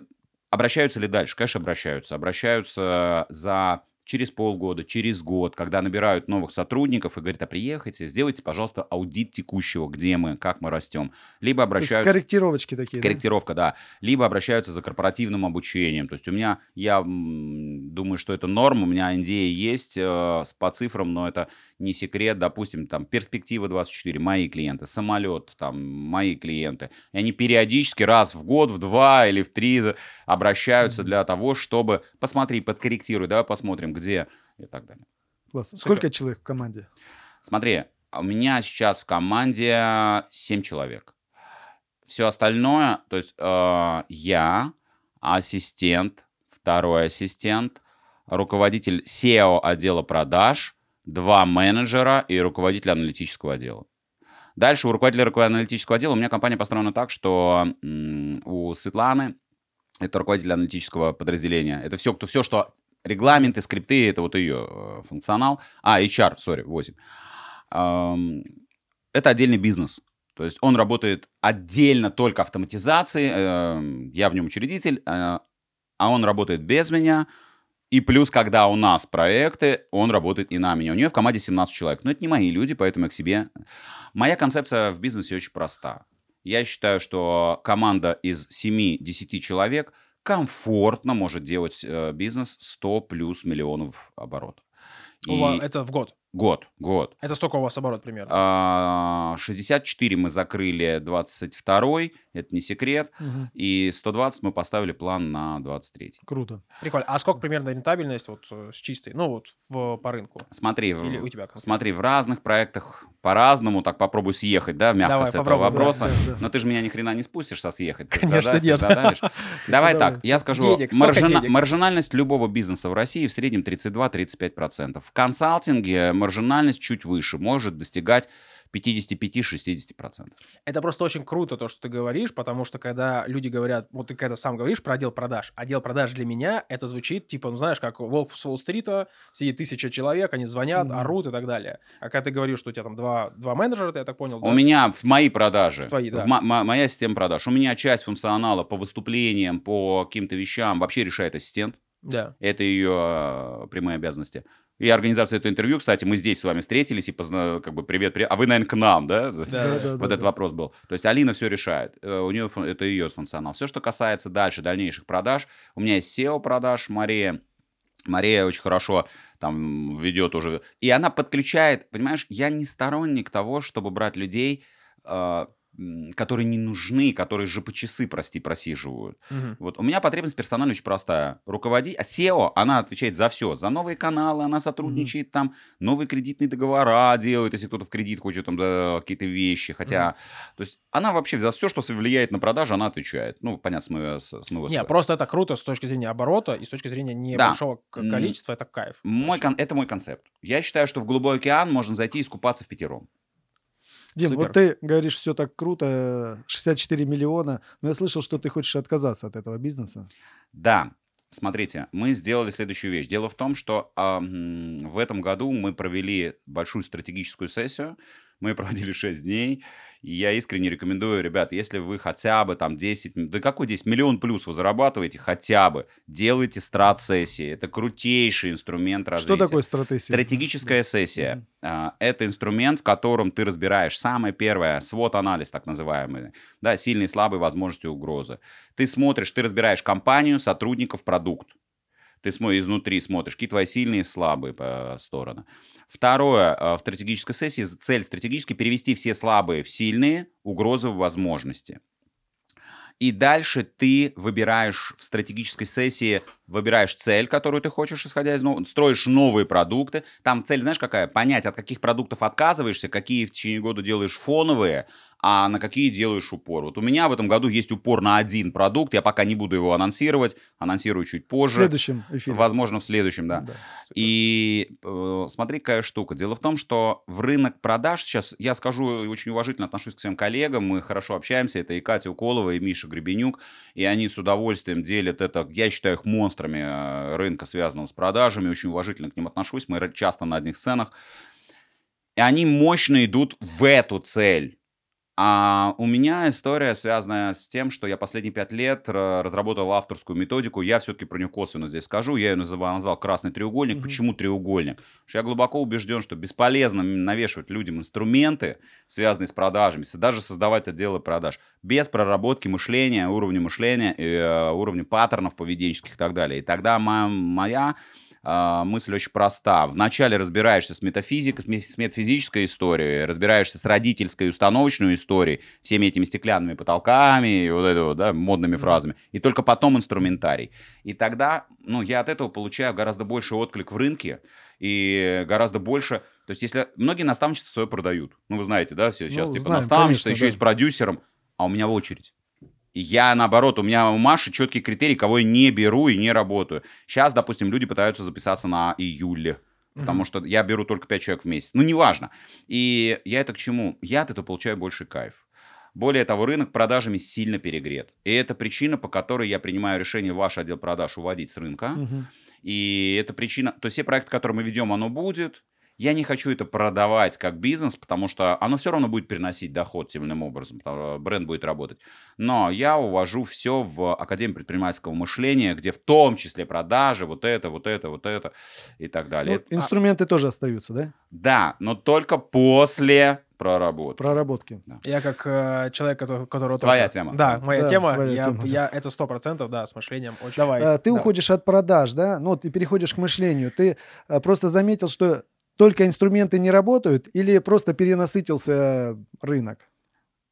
обращаются ли дальше? Конечно, обращаются. Обращаются за через полгода, через год, когда набирают новых сотрудников и говорят, а приехайте, сделайте, пожалуйста, аудит текущего, где мы, как мы растем. Либо обращаются... корректировочки такие, да? Корректировка, да. Либо обращаются за корпоративным обучением. То есть у меня, я думаю, что это норм, у меня NDA есть э, по цифрам, но это не секрет. Допустим, там, перспектива 24, мои клиенты, самолет, там, мои клиенты. И они периодически раз в год, в два или в три обращаются Мгм. для того, чтобы, посмотри, подкорректируй, давай посмотрим, где и так далее. Класс. Супер. Сколько человек в команде? Смотри, а у меня сейчас в команде 7 человек. Все остальное, то есть э, я, ассистент, второй ассистент, руководитель SEO отдела продаж, два менеджера и руководитель аналитического отдела. Дальше у руководителя руко- аналитического отдела у меня компания построена так, что у Светланы, это руководитель аналитического подразделения, это все, кто, все, что регламенты, скрипты, это вот ее э, функционал. А, HR, сори, 8. Ам, Это отдельный бизнес. То есть он работает отдельно только автоматизации, эм, я в нем учредитель, э, а он работает без меня. И плюс, когда у нас проекты, он работает и на меня. У нее в команде 17 человек. Но это не мои люди, поэтому я к себе... Моя концепция в бизнесе очень проста. Я считаю, что команда из 7-10 человек комфортно может делать э, бизнес 100 плюс миллионов оборотов. У И ва- Это в год. Год, год. Это столько у вас оборот примерно. А, 64 мы закрыли 22 это не секрет. Мгм. И 120 мы поставили план на 23 Круто. Прикольно. А сколько примерно рентабельность вот э, с чистой? Ну, вот в, по рынку. Смотри, в- Или у тебя конкретно? смотри, в разных проектах по-разному, так попробуй съехать, да, мягко Давай, с этого попробуй, да, вопроса. да, да. Но ты же меня ни хрена не спустишь со съехать. ты Конечно, зада- ты нет. задавишь. [LAUGHS] Давай так, я скажу, Денег, маржина- денег? маржинальность любого бизнеса в России в среднем 32-35%. В консалтинге маржинальность чуть выше, может достигать 55-60%. Это просто очень круто, то, что ты говоришь, потому что когда люди говорят, вот ты когда сам говоришь про отдел продаж, отдел продаж для меня, это звучит типа, ну знаешь, как Волк с Уолл-стрита, сидит тысяча человек, они звонят, Мгм. орут и так далее. А когда ты говоришь, что у тебя там два, два менеджера, ты, я так понял, У да? меня в мои продажи, В твои, да. в мо- моя система продаж, у меня часть функционала по выступлениям, по каким-то вещам вообще решает ассистент. Да. Это ее э, прямые обязанности. И организация этого интервью, кстати, мы здесь с вами встретились и позна- как бы привет, привет. А вы, наверное, к нам, да? Да. Да-да-да. Вот этот вопрос был. То есть Алина все решает. Э, У нее это ее функционал. Все, что касается дальше дальнейших продаж, у меня есть SEO продаж, Мария. Мария очень хорошо там ведет уже. И она подключает, понимаешь, я не сторонник того, чтобы брать людей, э, м, которые не нужны, которые же по часы, прости, просиживают. Мгм. Вот у меня потребность персональная очень простая. Руководи... А SEO, она отвечает за все. За новые каналы, она сотрудничает там, новые кредитные договора делает, если кто-то в кредит хочет там за какие-то вещи. Хотя, то есть она вообще за все, что влияет на продажу, она отвечает. Ну, понятно, с моего, с моего Не, просто это круто с точки зрения оборота и с точки зрения небольшого М. количества, это кайф. Мой, кон- это мой концепт. Я считаю, что в голубой океан можно зайти и искупаться в пятером. Дим, Супер. вот ты говоришь, все так круто, 64 миллиона, но я слышал, что ты хочешь отказаться от этого бизнеса. Да, смотрите, мы сделали следующую вещь. Дело в том, что м, в этом году мы провели большую стратегическую сессию. Мы проводили 6 дней. И я искренне рекомендую, ребят, если вы хотя бы там 10, м, да какой 10, миллион плюс вы зарабатываете, хотя бы делайте страт-сессии. Это крутейший инструмент развития. Что такое стратегия? Стратегическая сессия. А, Это инструмент, в котором ты разбираешь самое первое, свод-анализ так называемый. Да, сильные, слабые возможности, угрозы. Ты смотришь, ты разбираешь компанию, сотрудников, продукт. Ты изнутри, смотришь, какие твои сильные и слабые по- стороны. Второе, а, в стратегической сессии цель стратегически перевести все слабые в сильные, угрозы в возможности. И дальше ты выбираешь в стратегической сессии выбираешь цель, которую ты хочешь, исходя из нового, строишь новые продукты. Там цель, знаешь, какая? Понять, от каких продуктов отказываешься, какие в течение года делаешь фоновые, а на какие делаешь упор. Вот у меня в этом году есть упор на один продукт, я пока не буду его анонсировать, анонсирую чуть В позже. следующем эфире. Возможно, в следующем, да. Да, супер. И э, смотри, какая штука. Дело в том, что в рынок продаж сейчас, я скажу, и очень уважительно отношусь к своим коллегам, мы хорошо общаемся, это и Катя Уколова, и Миша Гребенюк, и они с удовольствием делят это, я считаю их монстрами э, рынка, связанного с продажами, очень уважительно к ним отношусь, мы часто на одних сценах. И они мощно идут в эту цель. А у меня история, связанная с тем, что я последние пять лет ра- разработал авторскую методику. Я все-таки про нее косвенно здесь скажу. Я ее называл, назвал красный треугольник. Мгм. Почему треугольник? Потому что я глубоко убежден, что бесполезно навешивать людям инструменты, связанные с продажами, даже создавать отделы продаж, без проработки мышления, уровня мышления, и, э, уровня паттернов поведенческих и так далее. И тогда моя, моя мысль очень проста. Вначале разбираешься с метафизикой, с ме- с метафизической историей, разбираешься с родительской установочной историей, всеми этими стеклянными потолками и вот это вот, да, модными фразами. И только потом инструментарий. И тогда, ну, я от этого получаю гораздо больше отклик в рынке и гораздо больше... То есть, если многие наставничества свое продают. Ну, вы знаете, да, все, сейчас Ну, типа знаем, наставничество, конечно, еще и да. с продюсером, а у меня в очередь. Я, наоборот, у меня у Маши четкий критерий, кого я не беру и не работаю. Сейчас, допустим, люди пытаются записаться на июле, потому что я беру только 5 человек в месяц. Ну, неважно. И я это к чему? Я от этого получаю больше кайф. Более того, рынок продажами сильно перегрет. И это причина, по которой я принимаю решение ваш отдел продаж уводить с рынка. Мгм. И это причина... То есть все проекты, которые мы ведем, оно будет. Я не хочу это продавать как бизнес, потому что оно все равно будет приносить доход тем или иным образом, потому что бренд будет работать. Но я увожу все в Академию предпринимательского мышления, где в том числе продажи, вот это, вот это, вот это и так далее. Ну, инструменты тоже остаются, да? Да, но только после проработки. Проработки. Я как э, человек, который, которого Твоя тоже- тема. Да, моя Да, тема. твоя я, тема. я это сто процентов, да, с мышлением очень. А, Ты Да. уходишь от продаж, да? Ну, ты переходишь к мышлению. Ты а, просто заметил, что только инструменты не работают или просто перенасытился рынок?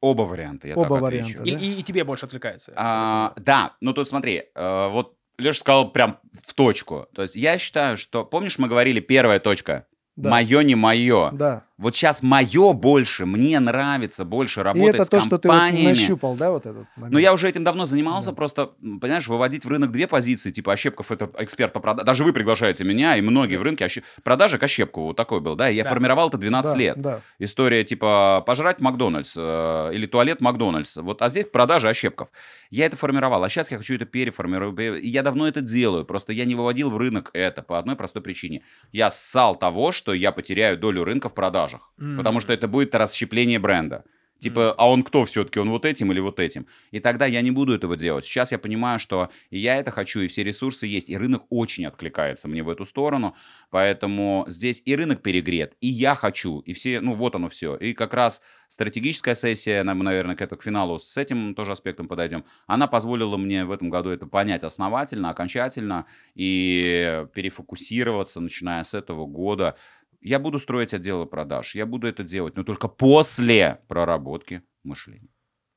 Оба варианта, я Оба так отвечу. варианта, И, да? и- и тебе больше откликается. А, да, ну тут смотри, э, вот Леша сказал прям в точку. То есть я считаю, что, помнишь, мы говорили, первая точка, Да. мое не мое. Да. Вот сейчас мое больше, мне нравится больше И работать это с то, что ты вот компаниями. нащупал, да, вот этот момент? Но я уже этим давно занимался, Да. просто, понимаешь, выводить в рынок две позиции, типа Ощепков это эксперт по продаже. Даже вы приглашаете меня, и многие в рынке. Ощ- Продажа к Ощепкову, вот такой был, да, и я Да. формировал это 12 Да, лет. Да. История типа пожрать Макдональдс э, или туалет Макдональдс. Вот, а здесь продажа ощепков. Я это формировал, а сейчас я хочу это переформировать. И я давно это делаю, просто я не выводил в рынок это по одной простой причине. Я ссал того, что я потеряю долю рынка в продажах, М. потому что это будет расщепление бренда. Типа, а он кто все-таки? Он вот этим или вот этим? И тогда я не буду этого делать. Сейчас я понимаю, что и я это хочу, и все ресурсы есть, и рынок очень откликается мне в эту сторону. Поэтому здесь и рынок перегрет, и я хочу, и все, ну вот оно все. И как раз стратегическая сессия, нам, наверное, к, этому, к финалу с этим тоже аспектом подойдем, она позволила мне в этом году это понять основательно, окончательно и перефокусироваться, начиная с этого года. Я буду строить отделы продаж, я буду это делать, но только после проработки мышления.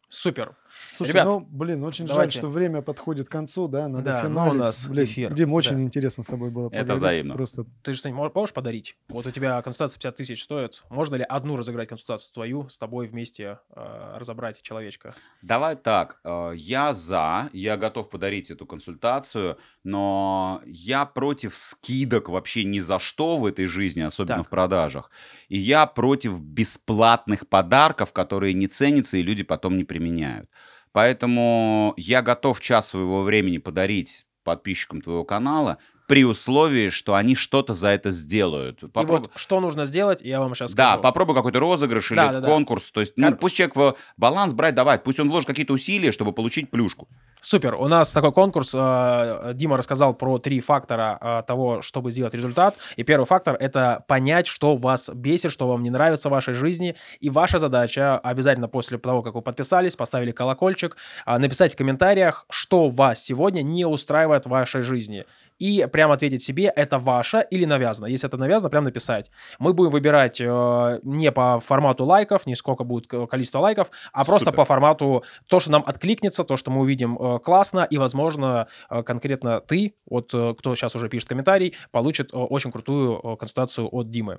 Супер. Слушай, Ребят, ну, блин, очень давайте. жаль, что время подходит к концу, да, надо Да, ну, у финалить. нас Блин, эфир, Дим, очень да. интересно с тобой было Это взаимно. Просто Ты что-нибудь мо- можешь подарить? Вот у тебя консультация 50 тысяч стоит. Можно ли одну разыграть консультацию твою, с тобой вместе э, разобрать человечка? Давай так, э, я за, я готов подарить эту консультацию, но я против скидок вообще ни за что в этой жизни, особенно Так. в продажах. И я против бесплатных подарков, которые не ценятся и люди потом не применяют. Поэтому я готов час своего времени подарить подписчикам твоего канала при условии, что они что-то за это сделают. И Попроб- вот что нужно сделать, я вам сейчас Да, скажу. попробуй какой-то розыгрыш или Да, да, да. конкурс. То есть, ну, Кор- пусть человек в баланс брать давай, пусть он вложит какие-то усилия, чтобы получить плюшку. Супер. У нас такой конкурс. э, Дима рассказал про три фактора э, того, чтобы сделать результат. И первый фактор — это понять, что вас бесит, что вам не нравится в вашей жизни. И ваша задача обязательно после того, как вы подписались, поставили колокольчик, а, написать в комментариях, что вас сегодня не устраивает в вашей жизни. И прямо ответить себе, это ваше или навязано. Если это навязано, прям написать. Мы будем выбирать э, не по формату лайков, не сколько будет количество лайков, а просто Супер. по формату то, что нам откликнется, то, что мы увидим э, классно, и, возможно, э, конкретно ты, вот э, кто сейчас уже пишет комментарий, получит э, очень крутую э, консультацию от Димы.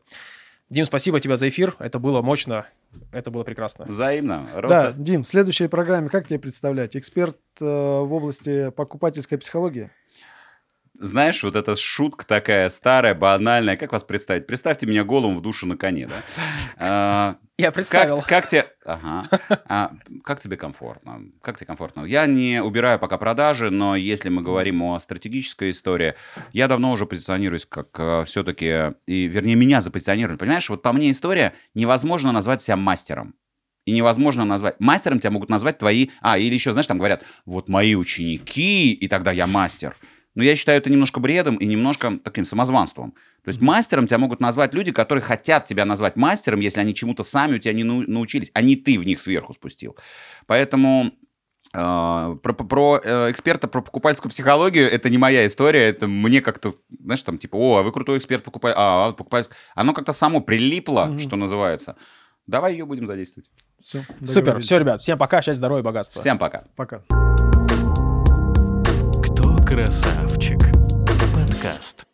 Дим, спасибо тебе за эфир. Это было мощно, это было прекрасно. Взаимно. Да, Роста- Дим, в следующей программе как тебе представлять? Эксперт э, в области покупательской психологии? Знаешь, вот эта шутка такая старая, банальная. Как вас представить? Представьте меня голым в душу на коне, да? [LAUGHS] А, Я представил. Как, как тебе... Ага. А, как тебе комфортно? Как тебе комфортно? Я не убираю пока продажи, но если мы говорим о стратегической истории, я давно уже позиционируюсь как все-таки... И, вернее, меня запозиционировали. Понимаешь, вот по мне история невозможно назвать себя мастером. И невозможно назвать... Мастером тебя могут назвать твои... А, или еще, знаешь, там говорят, вот мои ученики, и тогда я мастер. Но я считаю это немножко бредом и немножко таким самозванством. То есть мастером тебя могут назвать люди, которые хотят тебя назвать мастером, если они чему-то сами у тебя не нау- научились, а не ты в них сверху спустил. Поэтому э, про, про, э, эксперта про покупательскую психологию это не моя история, это мне как-то, знаешь, там типа, о, а вы крутой эксперт покупай, а, а покупательск-». Оно как-то само прилипло, Мгм. что называется. Давай ее будем задействовать. Все, Супер, все, ребят, всем пока, счастья, здоровья, богатства. Всем пока. Пока. Красавчик? Подкаст.